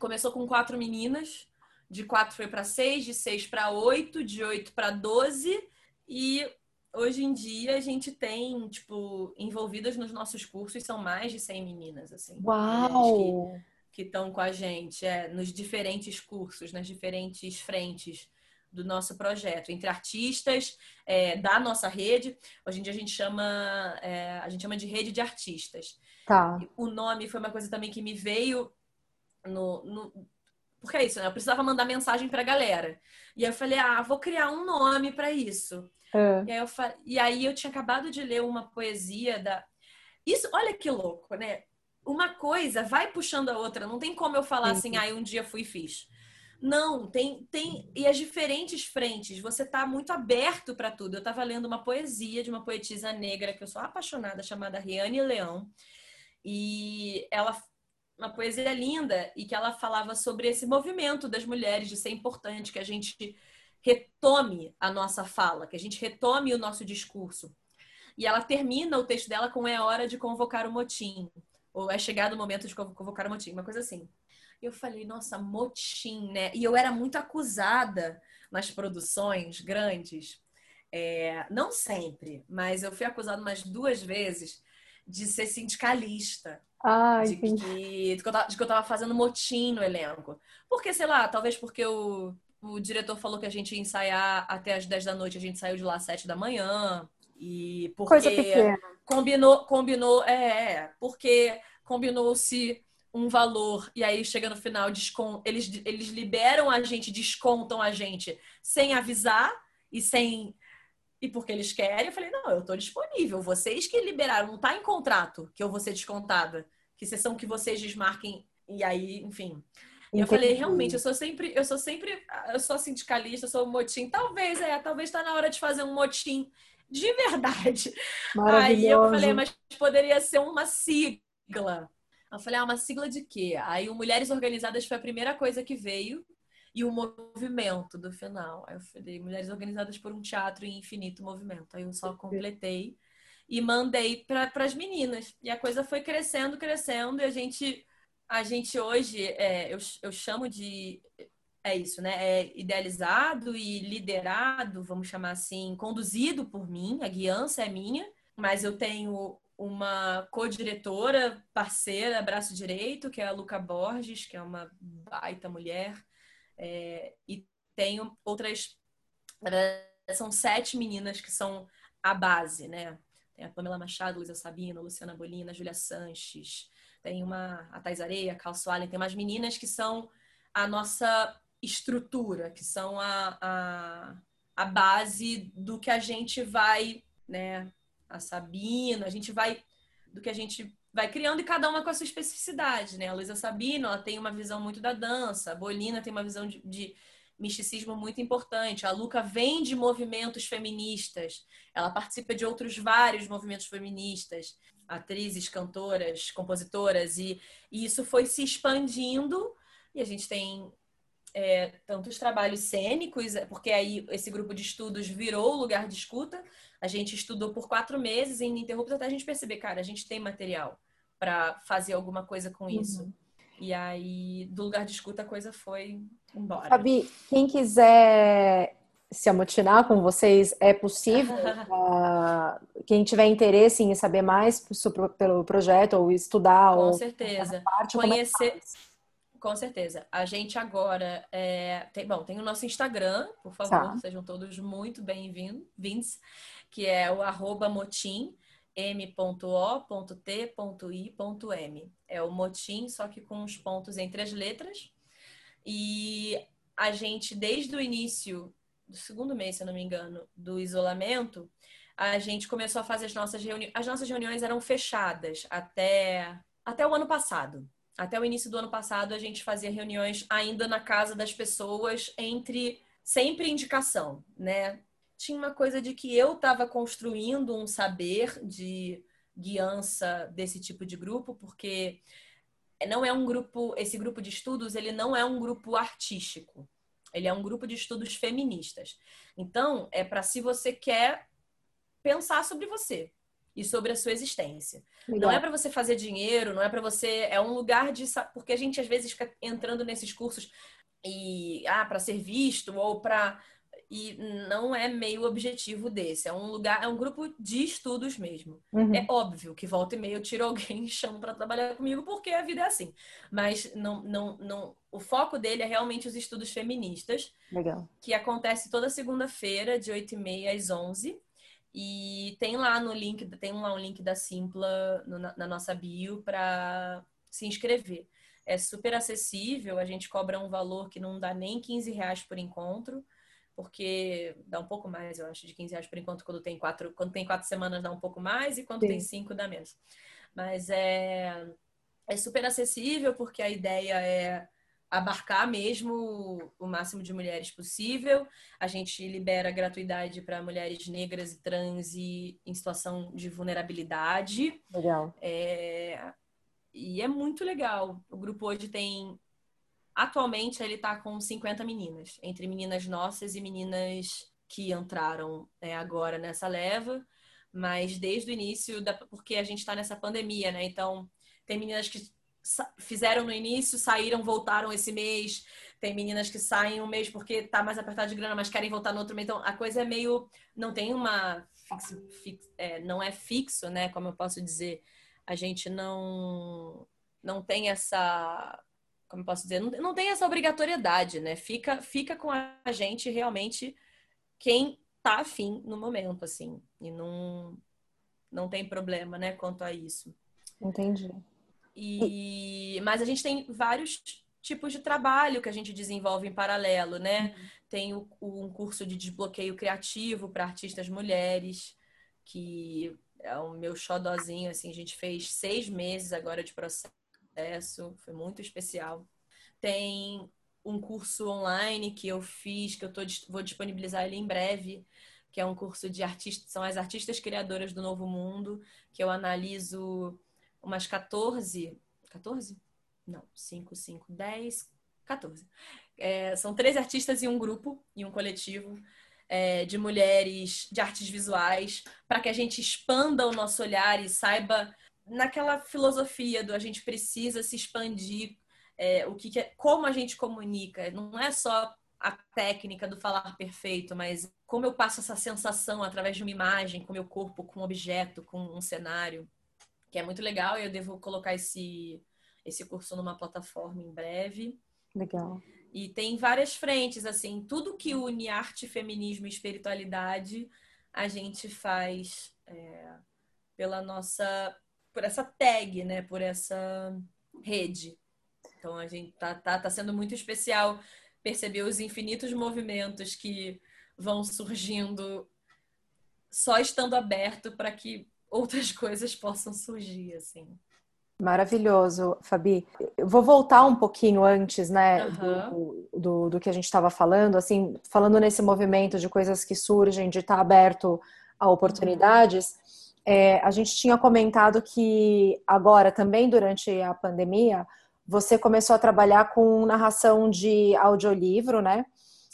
Speaker 2: Começou com quatro meninas, de quatro foi para seis, de seis para oito, de oito para doze. E hoje em dia a gente tem, tipo, envolvidas nos nossos cursos, são mais de 100 meninas, assim.
Speaker 1: Uau!
Speaker 2: Que estão com a gente, é, nos diferentes cursos, nas diferentes frentes do nosso projeto, entre artistas é, da nossa rede. Hoje em dia a gente chama, é, a gente chama de rede de artistas.
Speaker 1: Tá.
Speaker 2: O nome foi uma coisa também que me veio no, no porque é isso, né? Eu precisava mandar mensagem pra galera. E aí eu falei, ah, vou criar um nome para isso. É. E, aí eu fa... e aí eu tinha acabado de ler uma poesia da. Isso, olha que louco, né? Uma coisa vai puxando a outra. Não tem como eu falar Sim. assim, ah, um dia fui e fiz. Não, tem, tem. E as diferentes frentes, você tá muito aberto para tudo. Eu tava lendo uma poesia de uma poetisa negra que eu sou apaixonada, chamada Riane Leão. E ela. Uma poesia linda e que ela falava sobre esse movimento das mulheres, de ser importante, que a gente retome a nossa fala, que a gente retome o nosso discurso. E ela termina o texto dela com é hora de convocar o motim. Ou é chegado o momento de convocar o motim, uma coisa assim. Eu falei, nossa, motim, né? E eu era muito acusada nas produções grandes, é, não sempre, mas eu fui acusada umas duas vezes de ser sindicalista.
Speaker 1: Ai,
Speaker 2: de, que, de, que eu tava, de que eu tava fazendo motim no elenco. Porque, sei lá, talvez porque o, o diretor falou que a gente ia ensaiar até as 10 da noite, a gente saiu de lá às 7 da manhã. E porque
Speaker 1: Coisa pequena.
Speaker 2: combinou, combinou, é, é porque combinou-se um valor e aí chega no final descont... eles, eles liberam a gente, descontam a gente sem avisar e sem e porque eles querem, eu falei, não, eu tô disponível. Vocês que liberaram, não tá em contrato que eu vou ser descontada. Que sessão que vocês desmarquem e aí, enfim. Entendi. Eu falei, realmente, eu sou sempre, eu sou sempre, eu sou sindicalista, eu sou motim. Talvez, é, talvez tá na hora de fazer um motim de [LAUGHS] verdade. Aí eu falei, mas poderia ser uma sigla. Eu falei, ah, uma sigla de quê? Aí o Mulheres Organizadas foi a primeira coisa que veio e o movimento do final. Aí eu falei, Mulheres Organizadas por um Teatro em Infinito Movimento. Aí eu só completei e mandei para as meninas. E a coisa foi crescendo, crescendo, e a gente, a gente hoje, é, eu, eu chamo de. É isso, né? É idealizado e liderado, vamos chamar assim, conduzido por mim, a guiança é minha, mas eu tenho uma co-diretora, parceira, braço direito, que é a Luca Borges, que é uma baita mulher. É, e tenho outras. São sete meninas que são a base, né? Tem a Pamela Machado, Luísa Sabino, Luciana Bolina, Júlia Sanches, tem uma a Thais Areia, Calço Allen, tem umas meninas que são a nossa estrutura, que são a, a, a base do que a gente vai, né, a Sabina, a gente vai do que a gente vai criando e cada uma com a sua especificidade, né? A Luísa Sabino, ela tem uma visão muito da dança, a Bolina tem uma visão de, de misticismo muito importante. A Luca vem de movimentos feministas, ela participa de outros vários movimentos feministas, atrizes, cantoras, compositoras, e, e isso foi se expandindo. E a gente tem é, tantos trabalhos cênicos, porque aí esse grupo de estudos virou lugar de escuta. A gente estudou por quatro meses ininterruptos até a gente perceber, cara, a gente tem material para fazer alguma coisa com uhum. isso. Uhum. E aí, do lugar de escuta, a coisa foi embora.
Speaker 1: Fabi, quem quiser se amotinar com vocês, é possível? uh, [LAUGHS] quem tiver interesse em saber mais pelo projeto ou estudar
Speaker 2: com
Speaker 1: ou
Speaker 2: certeza parte, é conhecer com certeza. A gente agora é, tem, bom, tem o nosso Instagram, por favor, tá. sejam todos muito bem-vindos, que é o arroba motim. m.o.t.i.m. É o motim, só que com os pontos entre as letras. E a gente, desde o início do segundo mês, se eu não me engano, do isolamento, a gente começou a fazer as nossas reuniões. As nossas reuniões eram fechadas até, até o ano passado. Até o início do ano passado, a gente fazia reuniões ainda na casa das pessoas, entre sempre indicação, né? Tinha uma coisa de que eu estava construindo um saber de guiança desse tipo de grupo, porque não é um grupo, esse grupo de estudos, ele não é um grupo artístico. Ele é um grupo de estudos feministas. Então, é para se você quer pensar sobre você e sobre a sua existência. Legal. Não é para você fazer dinheiro, não é para você, é um lugar de porque a gente às vezes fica entrando nesses cursos e ah, para ser visto ou para e não é meio objetivo desse. É um lugar, é um grupo de estudos mesmo. Uhum. É óbvio que volta e meia eu tiro alguém [LAUGHS] e chamo para trabalhar comigo porque a vida é assim. Mas não, não, não, o foco dele é realmente os estudos feministas.
Speaker 1: Legal.
Speaker 2: Que acontece toda segunda-feira, de 8h30 às 11 e tem lá no link, tem lá um link da Simpla no, na, na nossa bio para se inscrever. É super acessível, a gente cobra um valor que não dá nem 15 reais por encontro porque dá um pouco mais, eu acho, de 15 reais por enquanto, quando tem quatro, quando tem quatro semanas dá um pouco mais e quando Sim. tem cinco dá menos. Mas é, é super acessível porque a ideia é abarcar mesmo o máximo de mulheres possível. A gente libera gratuidade para mulheres negras e trans e em situação de vulnerabilidade.
Speaker 1: Legal.
Speaker 2: É, e é muito legal. O grupo hoje tem Atualmente ele está com 50 meninas, entre meninas nossas e meninas que entraram né, agora nessa leva, mas desde o início, da, porque a gente está nessa pandemia, né? Então, tem meninas que fizeram no início, saíram, voltaram esse mês. Tem meninas que saem um mês porque tá mais apertado de grana, mas querem voltar no outro mês. Então, a coisa é meio. Não tem uma. Fixo, fix, é, não é fixo, né? Como eu posso dizer. A gente não. Não tem essa como eu posso dizer, não, não tem essa obrigatoriedade, né? Fica, fica com a gente realmente quem tá afim no momento, assim. E não, não tem problema, né, quanto a isso.
Speaker 1: Entendi.
Speaker 2: E, mas a gente tem vários tipos de trabalho que a gente desenvolve em paralelo, né? Uhum. Tem o, um curso de desbloqueio criativo para artistas mulheres, que é o meu xodózinho, assim, a gente fez seis meses agora de processo processo, foi muito especial. Tem um curso online que eu fiz, que eu tô, vou disponibilizar ele em breve, que é um curso de artistas, são as artistas criadoras do Novo Mundo, que eu analiso umas 14, 14? Não, 5, 5, 10, 14. É, são três artistas e um grupo, e um coletivo é, de mulheres de artes visuais, para que a gente expanda o nosso olhar e saiba naquela filosofia do a gente precisa se expandir, é, o que, que é, como a gente comunica. Não é só a técnica do falar perfeito, mas como eu passo essa sensação através de uma imagem, com meu corpo, com um objeto, com um cenário, que é muito legal. E eu devo colocar esse, esse curso numa plataforma em breve.
Speaker 1: Legal.
Speaker 2: E tem várias frentes, assim, tudo que une arte, feminismo e espiritualidade, a gente faz é, pela nossa por essa tag, né? Por essa rede. Então a gente tá, tá, tá sendo muito especial perceber os infinitos movimentos que vão surgindo só estando aberto para que outras [LAUGHS] coisas possam surgir, assim.
Speaker 1: Maravilhoso, Fabi. Eu vou voltar um pouquinho antes, né, uhum. do, do, do, que a gente estava falando, assim, falando nesse movimento de coisas que surgem, de estar tá aberto a oportunidades. Uhum. É, a gente tinha comentado que agora, também durante a pandemia, você começou a trabalhar com narração de audiolivro, né?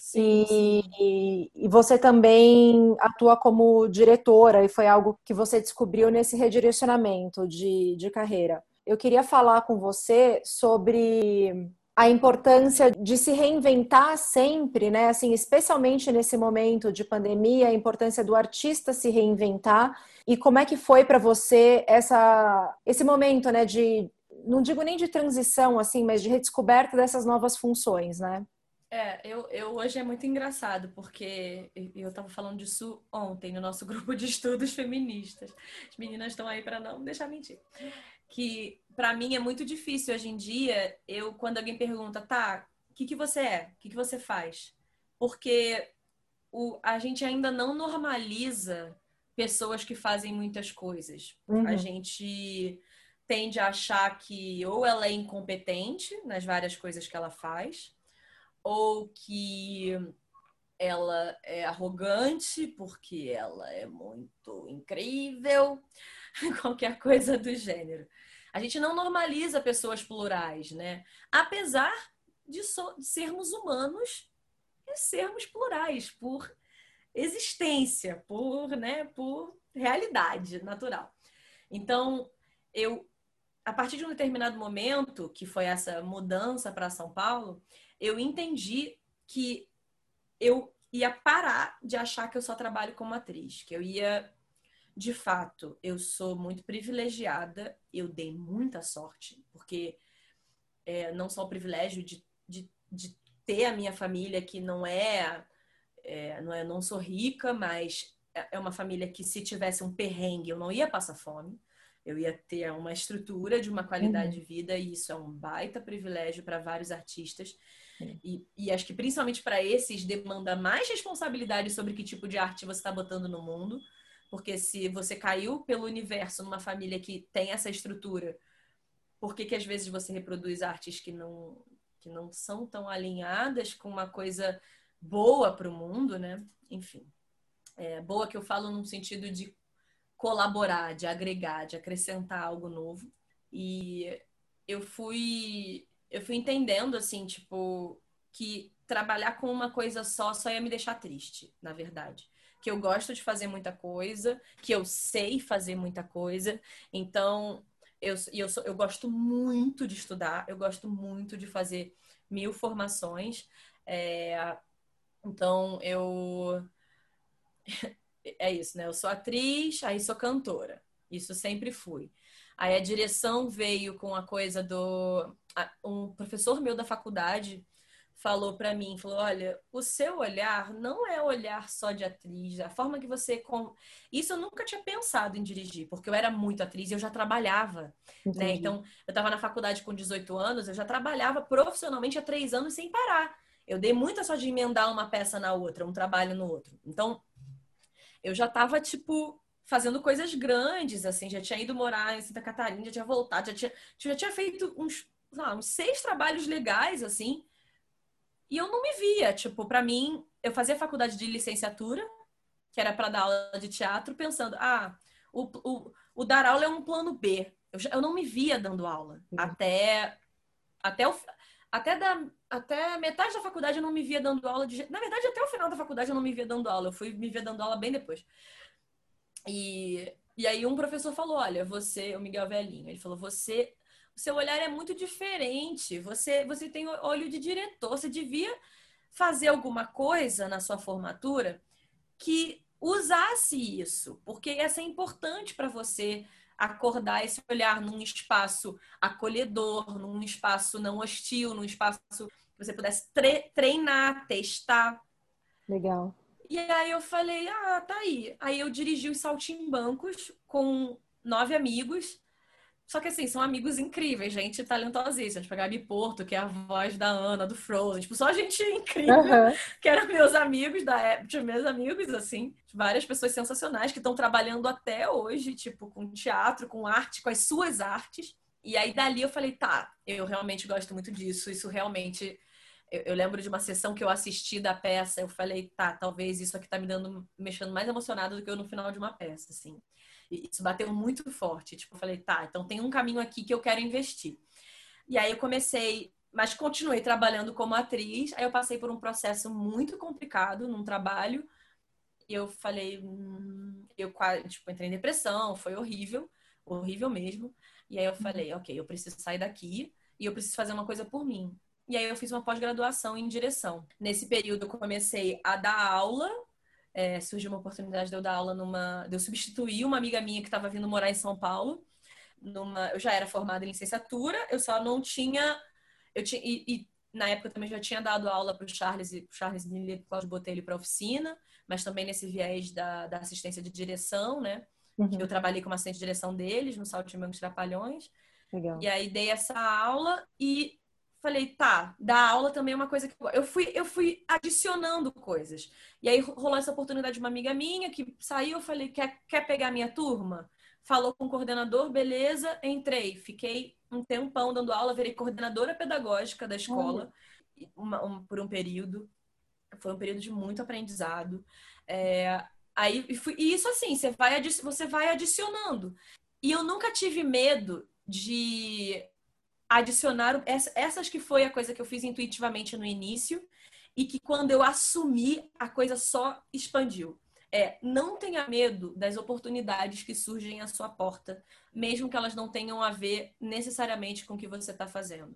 Speaker 1: Sim, e, e, você também atua como diretora, e foi algo que você descobriu nesse redirecionamento de, de carreira. Eu queria falar com você sobre a importância de se reinventar sempre, né? Assim, especialmente nesse momento de pandemia, a importância do artista se reinventar e como é que foi para você essa esse momento, né, de não digo nem de transição assim, mas de redescoberta dessas novas funções, né?
Speaker 2: É, eu, eu hoje é muito engraçado, porque eu estava falando disso ontem no nosso [LAUGHS] grupo de estudos feministas. As meninas estão aí para não deixar mentir. Que para mim é muito difícil hoje em dia, eu quando alguém pergunta, tá, o que, que você é? O que, que você faz? Porque o, a gente ainda não normaliza pessoas que fazem muitas coisas. Uhum. A gente tende a achar que ou ela é incompetente nas várias coisas que ela faz, ou que ela é arrogante porque ela é muito incrível, [LAUGHS] qualquer coisa do gênero. A gente não normaliza pessoas plurais, né? Apesar de, so de sermos humanos e sermos plurais por existência, por, né, por realidade natural. Então, eu a partir de um determinado momento, que foi essa mudança para São Paulo, eu entendi que eu ia parar de achar que eu só trabalho como atriz, que eu ia de fato, eu sou muito privilegiada, eu dei muita sorte, porque é, não só o privilégio de, de, de, ter a minha família que não é, é, não é, não sou rica, mas é, é uma família que se tivesse um perrengue eu não ia passar fome eu ia ter uma estrutura de uma qualidade uhum. de vida e isso é um baita privilégio para vários artistas. Uhum. E, e, acho que principalmente para esses demanda mais responsabilidade sobre que tipo de arte você está botando no mundo. Porque se você caiu pelo universo numa família que tem essa estrutura, por que, que às vezes você reproduz artes que não, que não são tão alinhadas com uma coisa boa para o mundo, né? Enfim. É, boa que eu falo num sentido de colaborar, de agregar, de acrescentar algo novo. E eu fui eu fui entendendo assim, tipo, que trabalhar com uma coisa só só ia me deixar triste, na verdade. Que eu gosto de fazer muita coisa, que eu sei fazer muita coisa. Então, eu, eu, eu gosto muito de estudar, eu gosto muito de fazer mil formações. É, então, eu é isso, né? Eu sou atriz, aí sou cantora. Isso sempre fui. Aí a direção veio com a coisa do. Um professor meu da faculdade falou para mim, falou, olha, o seu olhar não é olhar só de atriz, a forma que você com... isso eu nunca tinha pensado em dirigir, porque eu era muito atriz e eu já trabalhava, né? Então, eu estava na faculdade com 18 anos, eu já trabalhava profissionalmente há três anos sem parar. Eu dei muita só de emendar uma peça na outra, um trabalho no outro. Então, eu já tava, tipo, fazendo coisas grandes, assim, já tinha ido morar em Santa Catarina, já tinha voltado, já tinha, já tinha feito uns, lá, uns seis trabalhos legais, assim, e eu não me via, tipo, para mim, eu fazia faculdade de licenciatura, que era para dar aula de teatro, pensando, ah, o, o, o, dar aula é um plano B. Eu, eu não me via dando aula. Uhum. Até, até, o, até da, até metade da faculdade eu não me via dando aula de. Na verdade, até o final da faculdade eu não me via dando aula. Eu fui me ver dando aula bem depois. E, e aí um professor falou: olha, você, o Miguel Velhinho, ele falou, você. O seu olhar é muito diferente. Você, você tem olho de diretor. Você devia fazer alguma coisa na sua formatura que usasse isso, porque ia ser importante para você acordar esse olhar num espaço acolhedor, num espaço não hostil, num espaço que você pudesse tre treinar, testar.
Speaker 1: Legal.
Speaker 2: E aí eu falei, ah, tá aí. Aí eu dirigi os Saltimbancos com nove amigos só que assim, são amigos incríveis, gente talentosíssima. Tipo, a Gabi Porto, que é a voz da Ana, do Frozen. Tipo, só gente [LAUGHS] incrível, uhum. que eram meus amigos da época, tipo, meus amigos, assim. Várias pessoas sensacionais que estão trabalhando até hoje, tipo, com teatro, com arte, com as suas artes. E aí, dali, eu falei, tá, eu realmente gosto muito disso. Isso realmente... Eu, eu lembro de uma sessão que eu assisti da peça. Eu falei, tá, talvez isso aqui tá me dando... Mexendo mais emocionado do que eu no final de uma peça, assim. Isso bateu muito forte. Tipo, eu falei, tá, então tem um caminho aqui que eu quero investir. E aí eu comecei, mas continuei trabalhando como atriz. Aí eu passei por um processo muito complicado num trabalho. E eu falei, hum, eu tipo, entrei em depressão, foi horrível, horrível mesmo. E aí eu falei, ok, eu preciso sair daqui e eu preciso fazer uma coisa por mim. E aí eu fiz uma pós-graduação em direção. Nesse período eu comecei a dar aula é, surgiu uma oportunidade de eu dar aula numa. de eu substituir uma amiga minha que estava vindo morar em São Paulo. Numa, eu já era formada em licenciatura, eu só não tinha. Eu tinha e, e na época também já tinha dado aula para o Charles e Charles Miller, Cláudio Botelho para oficina, mas também nesse viés da, da assistência de direção, né? Uhum. Eu trabalhei como assistente de direção deles no Saltimbancos Trapalhões. Legal. E aí dei essa aula e falei, tá, dar aula também é uma coisa que eu fui, eu fui adicionando coisas. E aí rolou essa oportunidade de uma amiga minha que saiu, eu falei, quer, quer pegar minha turma? Falou com o coordenador, beleza, entrei, fiquei um tempão dando aula, virei coordenadora pedagógica da escola uma, um, por um período. Foi um período de muito aprendizado. É, aí fui, e isso assim, você vai, você vai adicionando. E eu nunca tive medo de adicionar essas que foi a coisa que eu fiz intuitivamente no início e que quando eu assumi a coisa só expandiu. É, não tenha medo das oportunidades que surgem à sua porta, mesmo que elas não tenham a ver necessariamente com o que você está fazendo.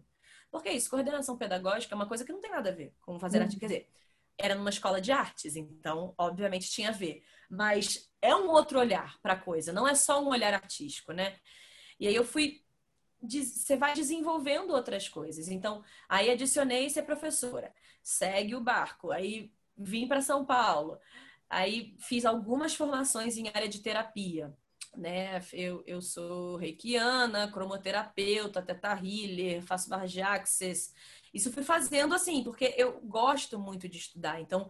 Speaker 2: Porque isso, coordenação pedagógica é uma coisa que não tem nada a ver com fazer uhum. arte. Quer dizer, era numa escola de artes, então, obviamente, tinha a ver. Mas é um outro olhar para a coisa, não é só um olhar artístico, né? E aí eu fui. Você vai desenvolvendo outras coisas. Então, aí adicionei ser professora. Segue o barco. Aí vim para São Paulo. Aí fiz algumas formações em área de terapia. Né? Eu, eu sou reikiana, cromoterapeuta, teta healer, faço barra de access. Isso fui fazendo assim, porque eu gosto muito de estudar. Então,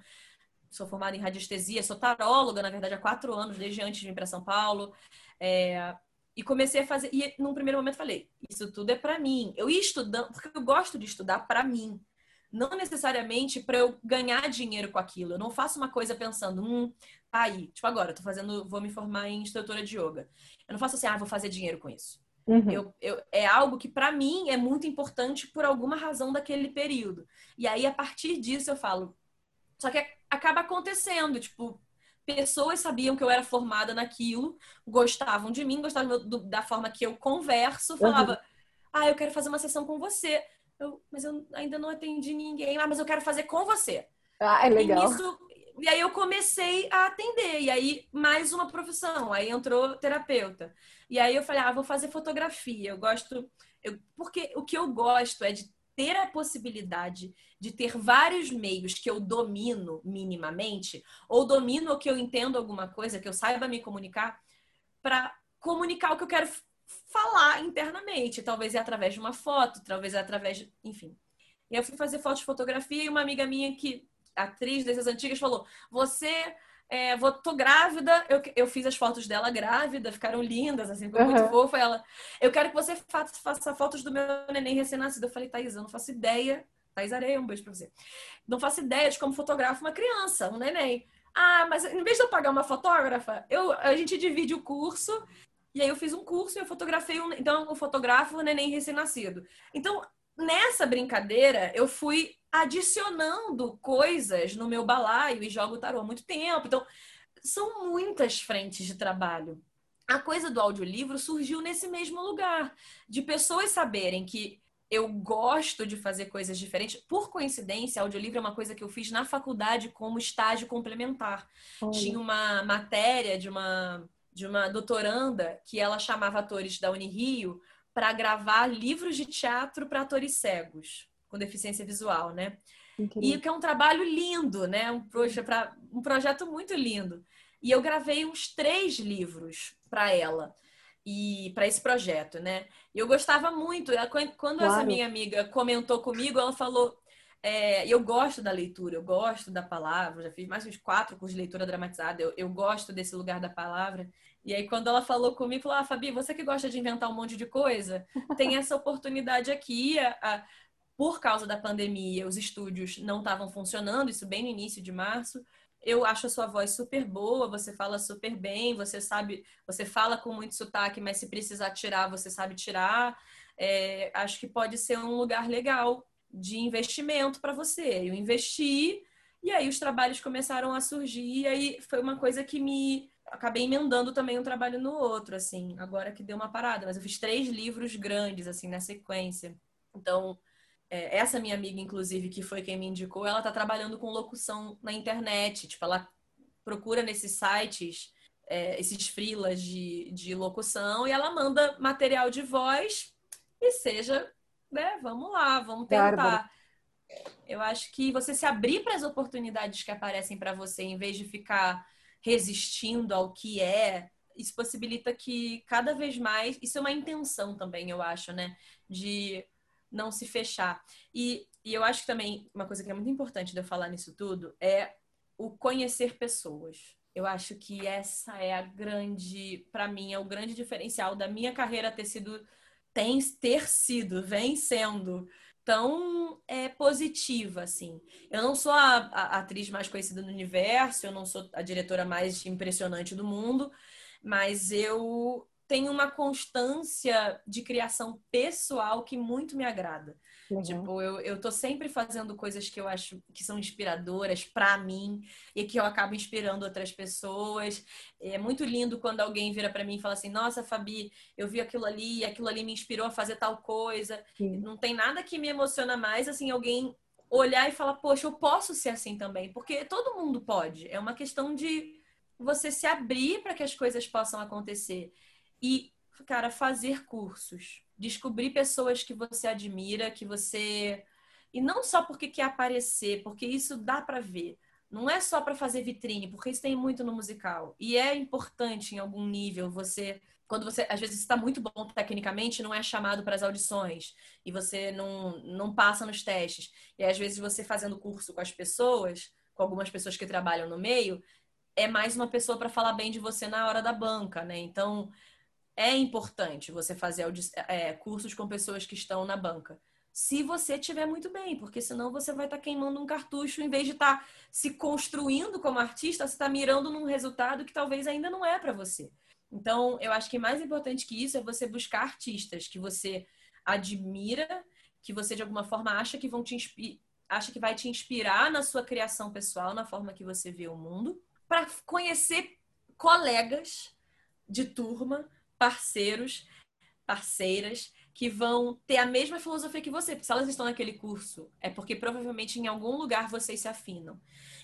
Speaker 2: sou formada em radiestesia, sou taróloga, na verdade, há quatro anos, desde antes de vir para São Paulo. É, e comecei a fazer. E num primeiro momento falei: Isso tudo é para mim. Eu ia estudando, porque eu gosto de estudar para mim não necessariamente para eu ganhar dinheiro com aquilo. Eu não faço uma coisa pensando, hum, tá aí. Tipo, agora, eu tô fazendo, vou me formar em instrutora de yoga. Eu não faço assim, ah, vou fazer dinheiro com isso. Uhum. Eu, eu, é algo que para mim é muito importante por alguma razão daquele período. E aí, a partir disso, eu falo. Só que acaba acontecendo, tipo, pessoas sabiam que eu era formada naquilo, gostavam de mim, gostavam do, da forma que eu converso, falava, uhum. ah, eu quero fazer uma sessão com você. Eu, mas eu ainda não atendi ninguém. Ah, mas eu quero fazer com você.
Speaker 1: Ah, é legal.
Speaker 2: E, nisso, e aí eu comecei a atender. E aí, mais uma profissão. Aí entrou terapeuta. E aí eu falei, ah, vou fazer fotografia. Eu gosto. Eu, porque o que eu gosto é de ter a possibilidade de ter vários meios que eu domino minimamente, ou domino ou que eu entendo alguma coisa, que eu saiba me comunicar, para comunicar o que eu quero falar internamente. Talvez é através de uma foto, talvez é através de. Enfim. E eu fui fazer foto de fotografia e uma amiga minha que, atriz dessas antigas, falou: Você. É, vou, tô grávida, eu, eu fiz as fotos dela grávida, ficaram lindas, assim, ficou uhum. muito fofa. Ela, eu quero que você faça, faça fotos do meu neném recém-nascido. Eu falei, Thaís, eu não faço ideia. Thaís Areia, um beijo pra você. Não faço ideia de como fotografo uma criança, um neném. Ah, mas em vez de eu pagar uma fotógrafa, eu, a gente divide o curso e aí eu fiz um curso e eu fotografei um, então eu fotografo o neném recém-nascido. Então, nessa brincadeira, eu fui adicionando coisas no meu balaio e jogo tarô há muito tempo. Então, são muitas frentes de trabalho. A coisa do audiolivro surgiu nesse mesmo lugar, de pessoas saberem que eu gosto de fazer coisas diferentes. Por coincidência, audiolivro é uma coisa que eu fiz na faculdade como estágio complementar. Tinha uma matéria de uma de uma doutoranda que ela chamava atores da Unirio para gravar livros de teatro para atores cegos com deficiência visual, né? Incrível. E que é um trabalho lindo, né? Um, proje pra, um projeto muito lindo. E eu gravei uns três livros para ela e para esse projeto, né? E eu gostava muito. Quando claro. essa minha amiga comentou comigo, ela falou: é, eu gosto da leitura, eu gosto da palavra, já fiz mais uns quatro cursos de leitura dramatizada, eu, eu gosto desse lugar da palavra. E aí, quando ela falou comigo, falou: Ah, Fabi, você que gosta de inventar um monte de coisa, tem essa oportunidade aqui. A, a, por causa da pandemia, os estúdios não estavam funcionando, isso bem no início de março. Eu acho a sua voz super boa, você fala super bem, você sabe, você fala com muito sotaque, mas se precisar tirar, você sabe tirar. É, acho que pode ser um lugar legal de investimento para você. Eu investi e aí os trabalhos começaram a surgir e aí foi uma coisa que me acabei emendando também um trabalho no outro, assim, agora que deu uma parada, mas eu fiz três livros grandes, assim, na sequência. Então, é, essa minha amiga, inclusive, que foi quem me indicou, ela tá trabalhando com locução na internet, tipo, ela procura nesses sites é, esses frilas de, de locução e ela manda material de voz e seja né, vamos lá, vamos tentar. Eu acho que você se abrir para as oportunidades que aparecem para você, em vez de ficar resistindo ao que é, isso possibilita que cada vez mais. Isso é uma intenção também, eu acho, né? De não se fechar. E, e eu acho que também uma coisa que é muito importante de eu falar nisso tudo é o conhecer pessoas. Eu acho que essa é a grande, para mim, é o grande diferencial da minha carreira ter sido, tem, ter sido, vem sendo tão é, positiva, assim. Eu não sou a, a, atriz mais conhecida no universo, eu não sou a diretora mais impressionante do mundo, mas eu tenho uma constância de criação pessoal que muito me agrada. Uhum. Tipo, eu, eu tô sempre fazendo coisas que eu acho que são inspiradoras para mim e que eu acabo inspirando outras pessoas. É muito lindo quando alguém vira para mim e fala assim: Nossa, Fabi, eu vi aquilo ali e aquilo ali me inspirou a fazer tal coisa. Sim. Não tem nada que me emociona mais assim, alguém olhar e falar: Poxa, eu posso ser assim também. Porque todo mundo pode. É uma questão de você se abrir para que as coisas possam acontecer. E, cara, fazer cursos descobrir pessoas que você admira, que você. E não só porque quer aparecer, porque isso dá para ver. Não é só para fazer vitrine, porque isso tem muito no musical. E é importante em algum nível você quando você às vezes está muito bom tecnicamente, não é chamado para as audições e você não, não passa nos testes. E às vezes você fazendo curso com as pessoas, com algumas pessoas que trabalham no meio, é mais uma pessoa para falar bem de você na hora da banca, né? Então, é importante você fazer é, cursos com pessoas que estão na banca. Se você estiver muito bem, porque senão você vai estar tá queimando um cartucho em vez de estar tá se construindo como artista, você está mirando num resultado que talvez ainda não é para você. Então, eu acho que mais importante que isso é você buscar artistas que você admira, que você de alguma forma acha que vão te acha que vai te inspirar na sua criação pessoal, na forma que você vê o mundo, para conhecer colegas de turma parceiros, parceiras que vão ter a mesma filosofia que você. Se elas estão naquele curso, é porque provavelmente em algum lugar vocês se afinam.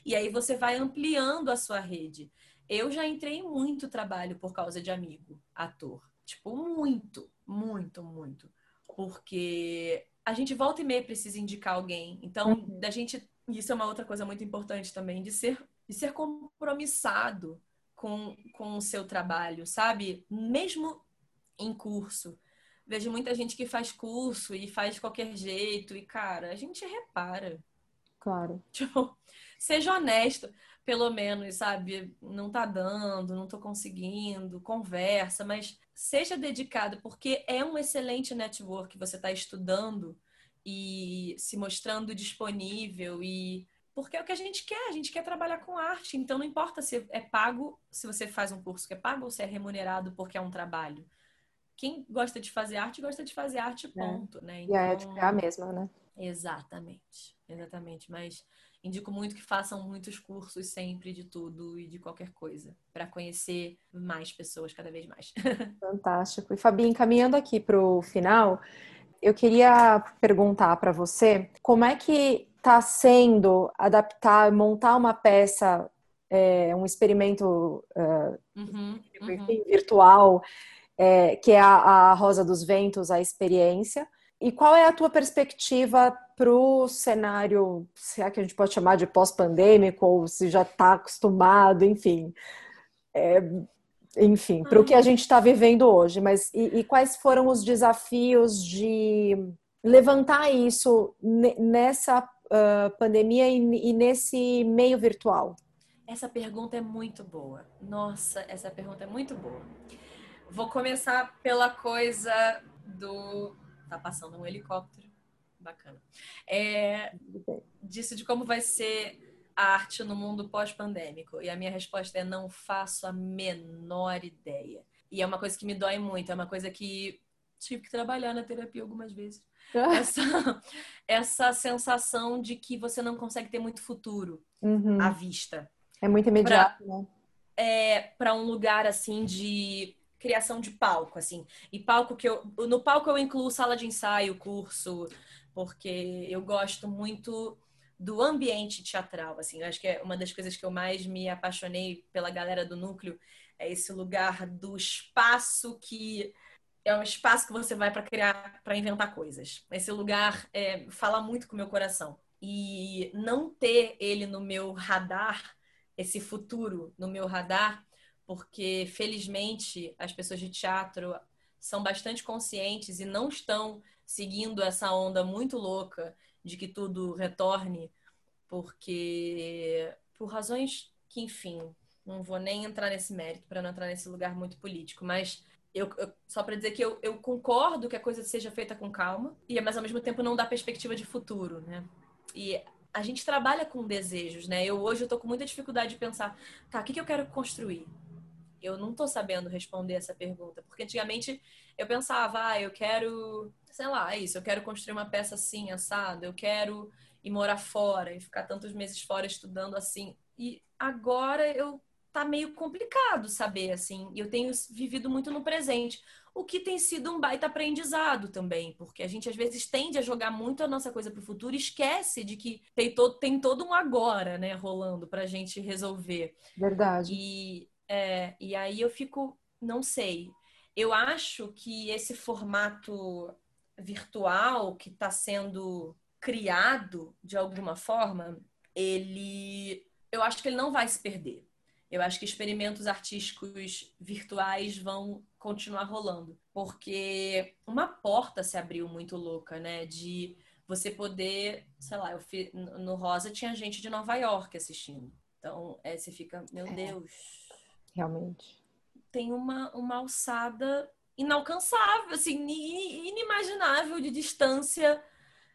Speaker 2: E aí você vai ampliando a sua rede. Eu já entrei em muito trabalho por causa de amigo, ator. Tipo, muito, muito, muito. Porque a gente volta e meia precisa indicar alguém. Então, uhum. da gente. Isso é uma outra coisa muito importante também, de ser, de ser compromissado com, com o seu trabalho, sabe? Mesmo em curso. Vejo muita gente que faz curso e faz de qualquer jeito, e, cara, a gente repara.
Speaker 1: Claro. [LAUGHS]
Speaker 2: Tipo, seja honesto, pelo menos, sabe? Não tá dando, não tô conseguindo, conversa, mas seja dedicado, porque é um excelente network. Você tá estudando e se mostrando disponível e porque é o que a gente quer, a gente quer trabalhar com arte. Então não importa se é pago, se você faz um curso que é pago ou se é remunerado porque é um trabalho. Quem gosta de fazer arte, gosta de fazer arte, é. ponto, é. né?
Speaker 1: Então... E a ética é a mesma, né?
Speaker 2: Exatamente, exatamente. Mas indico muito que façam muitos cursos sempre de tudo e de qualquer coisa, para conhecer mais pessoas cada vez mais. [LAUGHS]
Speaker 1: Fantástico. E Fabi, encaminhando aqui para o final, eu queria perguntar para você como é que está sendo adaptar, montar uma peça, é, um experimento uh, uhum, uhum. virtual, é, que é a, a, Rosa dos Ventos, a experiência. E qual é a tua perspectiva para o cenário, se é que a gente pode chamar de pós-pandêmico, ou se já está acostumado, enfim. É, enfim, para o que a gente está vivendo hoje. Mas e, e quais foram os desafios de levantar isso nessa uh, pandemia e, e, nesse meio virtual?
Speaker 2: Essa pergunta é muito boa. Nossa, essa pergunta é muito boa. Vou começar pela coisa do. Tá passando um helicóptero. Bacana. É, disso de como vai ser a arte no mundo pós-pandêmico. E a minha resposta é: não faço a menor ideia. E é uma coisa que me dói muito, é uma coisa que tive que trabalhar na terapia algumas vezes. [LAUGHS] [LAUGHS] essa, essa sensação de que você não consegue ter muito futuro uhum. à vista.
Speaker 1: É muito imediato,
Speaker 2: pra,
Speaker 1: né?
Speaker 2: É, para um lugar assim de criação de palco, assim. E palco que eu. No palco eu incluo sala de ensaio, curso, porque eu gosto muito do ambiente teatral, assim. Eu acho que é uma das coisas que eu mais me apaixonei pela galera do núcleo é esse lugar do espaço que é um espaço que você vai para criar, para inventar coisas. Esse lugar é, fala muito com o meu coração. e não ter ele no meu radar, esse futuro no meu radar, porque felizmente as pessoas de teatro são bastante conscientes e não estão seguindo essa onda muito louca de que tudo retorne, porque por razões que, enfim, não vou nem entrar nesse mérito para não entrar nesse lugar muito político, mas eu, eu, só para dizer que eu, eu, concordo que a coisa seja feita com calma, e mas ao mesmo tempo não dá perspectiva de futuro, né? E a gente trabalha com desejos, né? Eu hoje eu tô com muita dificuldade de pensar, tá, o que, que eu quero construir? Eu não tô sabendo responder essa pergunta, porque antigamente eu pensava, ah, eu quero, sei lá, é isso, eu quero construir uma peça assim, assado, eu quero ir morar fora e ficar tantos meses fora estudando assim. E agora eu tá meio complicado saber, assim. Eu tenho vivido muito no presente, o que tem sido um baita aprendizado também, porque a gente às vezes tende a jogar muito a nossa coisa pro futuro e esquece de que tem todo, tem todo um agora, né, rolando pra gente resolver.
Speaker 1: Verdade.
Speaker 2: E, é, e aí eu fico, não sei. Eu acho que esse formato virtual que está sendo criado de alguma forma, ele eu acho que ele não vai se perder. Eu acho que experimentos artísticos virtuais vão continuar rolando, porque uma porta se abriu muito louca, né? De você poder, sei lá, eu fi, no Rosa tinha gente de Nova York assistindo. Então, é, você fica, meu é, Deus.
Speaker 1: Realmente.
Speaker 2: Tem uma, uma alçada inalcançável, assim, inimaginável de distância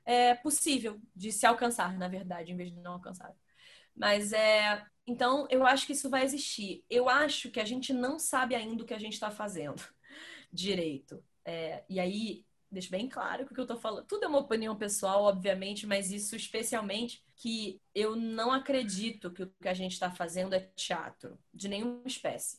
Speaker 2: é, possível de se alcançar, na verdade, em vez de não alcançar. Mas é, então, eu acho que isso vai existir. Eu acho que a gente não sabe ainda o que a gente está fazendo [LAUGHS] direito. É, e aí, deixo bem claro que o que eu estou falando. Tudo é uma opinião pessoal, obviamente, mas isso especialmente que eu não acredito que o que a gente está fazendo é teatro, de nenhuma espécie.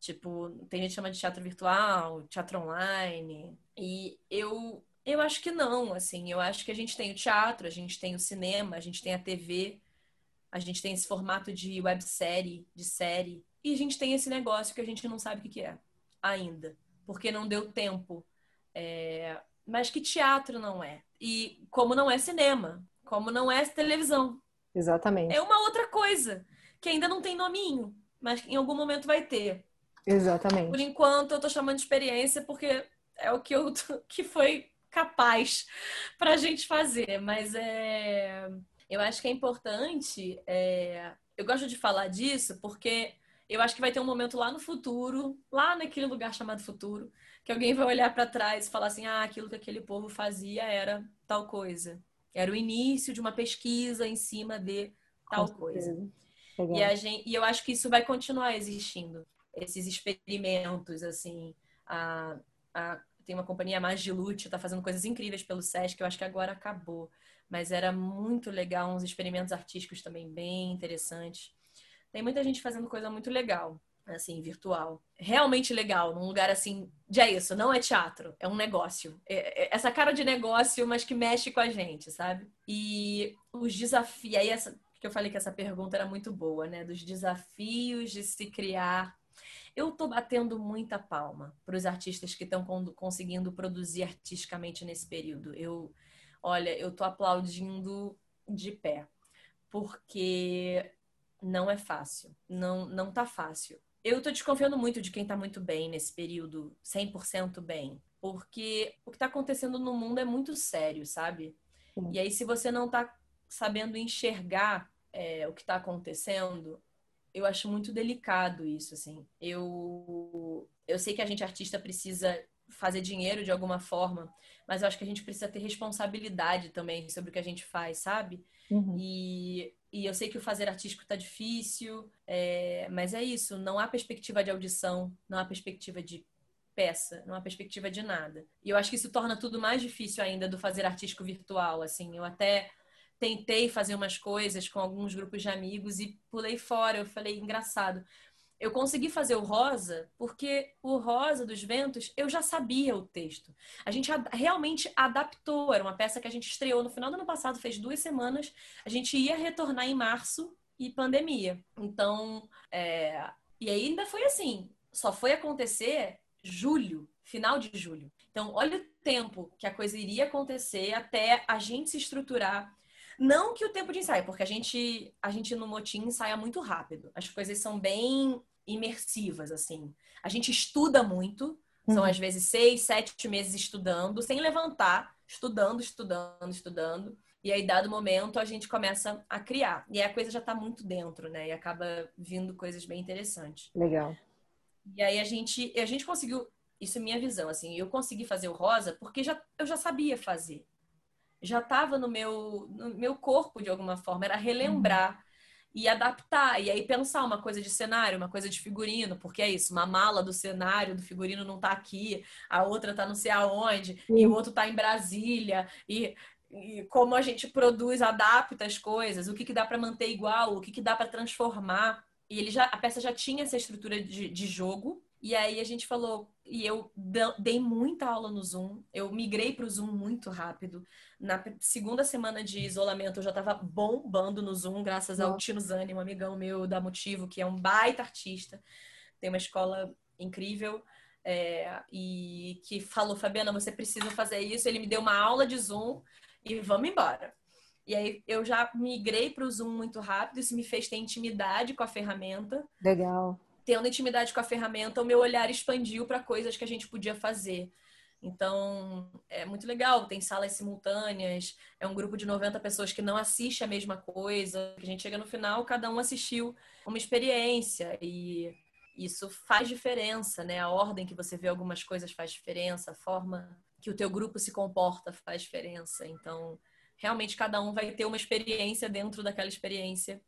Speaker 2: Tipo, tem gente que chama de teatro virtual, teatro online. E eu, eu acho que não, assim. Eu acho que a gente tem o teatro, a gente tem o cinema, a gente tem a TV a gente tem esse formato de websérie, de série, e a gente tem esse negócio que a gente não sabe o que é ainda, porque não deu tempo. É... Mas que teatro não é? E como não é cinema, como não é televisão.
Speaker 1: Exatamente.
Speaker 2: É uma outra coisa que ainda não tem nominho, mas que em algum momento vai ter.
Speaker 1: Exatamente.
Speaker 2: Por enquanto eu tô chamando de experiência porque é o que eu [LAUGHS] que foi capaz pra gente fazer, mas é eu acho que é importante. É... Eu gosto de falar disso porque eu acho que vai ter um momento lá no futuro, lá naquele lugar chamado futuro, que alguém vai olhar para trás e falar assim: ah, aquilo que aquele povo fazia era tal coisa. Era o início de uma pesquisa em cima de tal coisa. E, a gente, e eu acho que isso vai continuar existindo. Esses experimentos, assim. A, a, tem uma companhia Magilute, está fazendo coisas incríveis pelo SESC, que eu acho que agora acabou mas era muito legal, uns experimentos artísticos também bem interessantes. Tem muita gente fazendo coisa muito legal, assim, virtual. Realmente legal, num lugar assim, de é isso, não é teatro, é um negócio. É, é essa cara de negócio, mas que mexe com a gente, sabe? E os desafios, aí essa que eu falei que essa pergunta era muito boa, né? Dos desafios de se criar eu tô batendo muita palma para os artistas que estão conseguindo produzir artisticamente nesse período. Eu Olha, eu tô aplaudindo de pé, porque não é fácil, não não tá fácil. Eu tô desconfiando muito de quem tá muito bem nesse período, 100% bem, porque o que tá acontecendo no mundo é muito sério, sabe? Sim. E aí se você não tá sabendo enxergar é, o que tá acontecendo, eu acho muito delicado isso, assim. Eu, eu sei que a gente artista precisa fazer dinheiro de alguma forma, mas eu acho que a gente precisa ter responsabilidade também sobre o que a gente faz, sabe? Uhum. E, e eu sei que o fazer artístico tá difícil, é, mas é isso, não há perspectiva de audição, não há perspectiva de peça, não há perspectiva de nada. E eu acho que isso torna tudo mais difícil ainda do fazer artístico virtual, assim. Eu até tentei fazer umas coisas com alguns grupos de amigos e pulei fora. Eu falei, engraçado eu consegui fazer o rosa porque o rosa dos ventos eu já sabia o texto. A gente realmente adaptou. Era uma peça que a gente estreou no final do ano passado, fez duas semanas. A gente ia retornar em março e pandemia. Então, é... e ainda foi assim. Só foi acontecer julho, final de julho. Então, olha o tempo que a coisa iria acontecer até a gente se estruturar, Não que o tempo de ensaio, porque a gente, a gente no motim ensaia muito rápido. As coisas são bem imersivas, assim. A gente estuda muito, são uhum. às vezes seis, sete meses estudando, sem levantar, estudando, estudando, estudando. E aí, dado momento, a gente começa a criar. E aí a coisa já está muito dentro, né? E acaba vindo coisas bem interessantes.
Speaker 1: Legal.
Speaker 2: E aí a gente, a gente conseguiu, isso é minha visão, assim, eu consegui fazer o rosa porque já, eu já sabia fazer. Já estava no meu, no meu corpo de alguma forma, era relembrar. Uhum e adaptar. E aí pensar uma coisa de cenário, uma coisa de figurino, porque é isso, uma mala do cenário, do figurino não tá aqui, a outra tá não sei aonde, Sim. e o outro tá em Brasília, e, e, como a gente produz, adapta as coisas, o que, que dá para manter igual, o que, que dá para transformar. E ele já, a peça já tinha essa estrutura de, de jogo, e aí a gente falou, e eu dei muita aula no Zoom, eu migrei para o Zoom muito rápido. Na segunda semana de isolamento eu já estava bombando no Zoom, graças Nossa. ao Tino Zani, um amigão meu da Motivo, que é um baita artista, tem uma escola incrível. É, e que falou, Fabiana, você precisa fazer isso. Ele me deu uma aula de Zoom e vamos embora. E aí eu já migrei para o Zoom muito rápido, isso me fez ter intimidade com a ferramenta.
Speaker 1: Legal
Speaker 2: tendo intimidade com a ferramenta, o meu olhar expandiu para coisas que a gente podia fazer. Então, é muito legal, tem salas simultâneas, é um grupo de 90 pessoas que não assiste a mesma coisa, que a gente chega no final, cada um assistiu uma experiência e isso faz diferença, né? A ordem que você vê algumas coisas faz diferença, a forma que o teu grupo se comporta faz diferença. Então, realmente cada um vai ter uma experiência dentro daquela experiência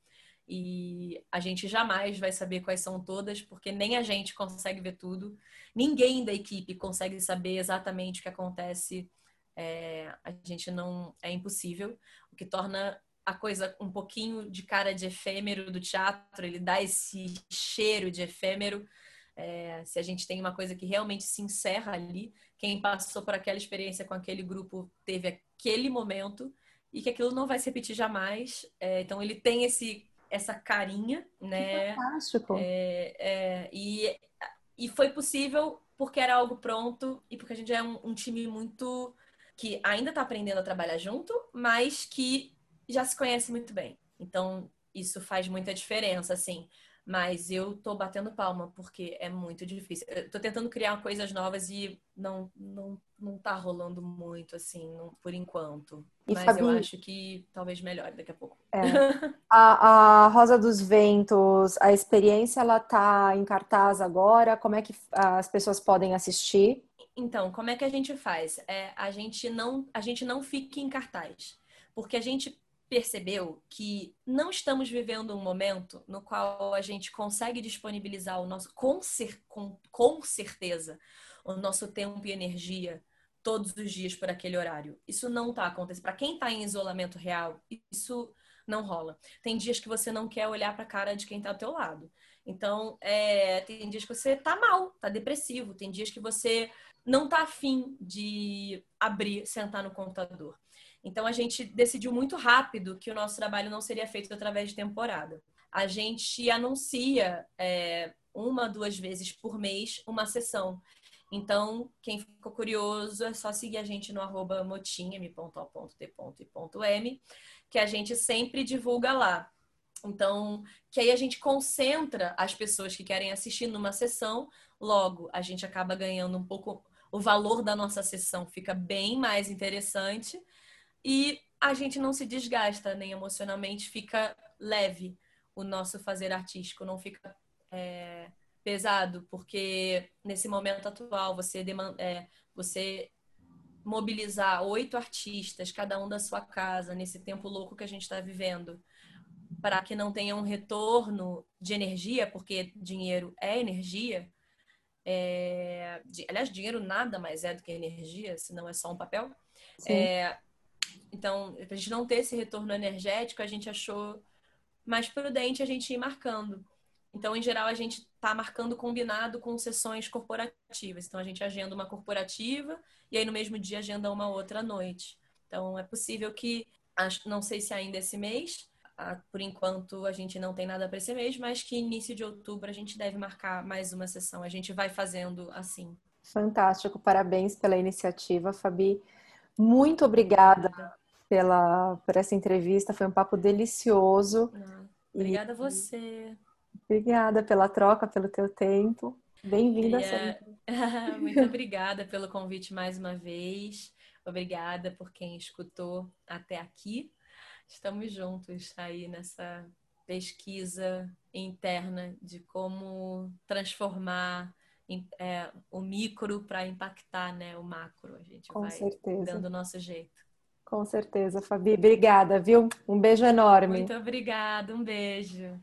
Speaker 2: e a gente jamais vai saber quais são todas, porque nem a gente consegue ver tudo, ninguém da equipe consegue saber exatamente o que acontece. É, a gente não é impossível, o que torna a coisa um pouquinho de cara de efêmero do teatro, ele dá esse cheiro de efêmero. É, se a gente tem uma coisa que realmente se encerra ali, quem passou por aquela experiência com aquele grupo teve aquele momento e que aquilo não vai se repetir jamais. É, então ele tem esse essa carinha, né?
Speaker 1: fantástico.
Speaker 2: É, é, e, e foi possível porque era algo pronto e porque a gente é um, um time muito que ainda está aprendendo a trabalhar junto, mas que já se conhece muito bem. Então, isso faz muita diferença, assim. Mas eu tô batendo palma porque é muito difícil. Eu tô tentando criar coisas novas e não não, não tá rolando muito assim, não, por enquanto. E Mas Fabi... eu acho que talvez melhore daqui a pouco.
Speaker 1: É. [LAUGHS] a, a Rosa dos Ventos, a experiência ela tá em cartaz agora? Como é que as pessoas podem assistir?
Speaker 2: Então, como é que a gente faz? É, a gente não a gente não fica em cartaz, porque a gente percebeu que não estamos vivendo um momento no qual a gente consegue disponibilizar o nosso, com, cer com, com certeza, o nosso tempo e energia todos os dias por aquele horário. Isso não está acontecendo. Para quem está em isolamento real, isso não rola. Tem dias que você não quer olhar para a cara de quem está ao teu lado. Então, é, tem dias que você está mal, está depressivo. Tem dias que você não está afim de abrir, sentar no computador. Então a gente decidiu muito rápido que o nosso trabalho não seria feito através de temporada. A gente anuncia é, uma, duas vezes por mês uma sessão. Então, quem ficou curioso é só seguir a gente no arroba que a gente sempre divulga lá. Então, que aí a gente concentra as pessoas que querem assistir numa sessão, logo a gente acaba ganhando um pouco, o valor da nossa sessão fica bem mais interessante e a gente não se desgasta nem emocionalmente, fica leve o nosso fazer artístico, não fica é, pesado, porque nesse momento atual você, demanda, é, você mobilizar oito artistas, cada um da sua casa, nesse tempo louco que a gente está vivendo, para que não tenha um retorno de energia, porque dinheiro é energia. É, aliás, dinheiro nada mais é do que energia, se não é só um papel. É, então, para a gente não ter esse retorno energético, a gente achou mais prudente a gente ir marcando. Então, em geral, a gente está marcando combinado com sessões corporativas. Então, a gente agenda uma corporativa e aí no mesmo dia agenda uma outra noite. Então, é possível que, não sei se ainda esse mês, por enquanto a gente não tem nada para esse mês, mas que início de outubro a gente deve marcar mais uma sessão. A gente vai fazendo assim.
Speaker 1: Fantástico, parabéns pela iniciativa, Fabi. Muito obrigada pela, por essa entrevista. Foi um papo delicioso.
Speaker 2: Ah, obrigada e, a você.
Speaker 1: Obrigada pela troca, pelo teu tempo. Bem-vinda sempre. [LAUGHS]
Speaker 2: Muito obrigada pelo convite mais uma vez. Obrigada por quem escutou até aqui. Estamos juntos aí nessa pesquisa interna de como transformar é, o micro para impactar né, o macro. A gente
Speaker 1: Com
Speaker 2: vai
Speaker 1: certeza.
Speaker 2: dando o nosso jeito.
Speaker 1: Com certeza, Fabi. Obrigada, viu? Um beijo enorme.
Speaker 2: Muito obrigada, um beijo.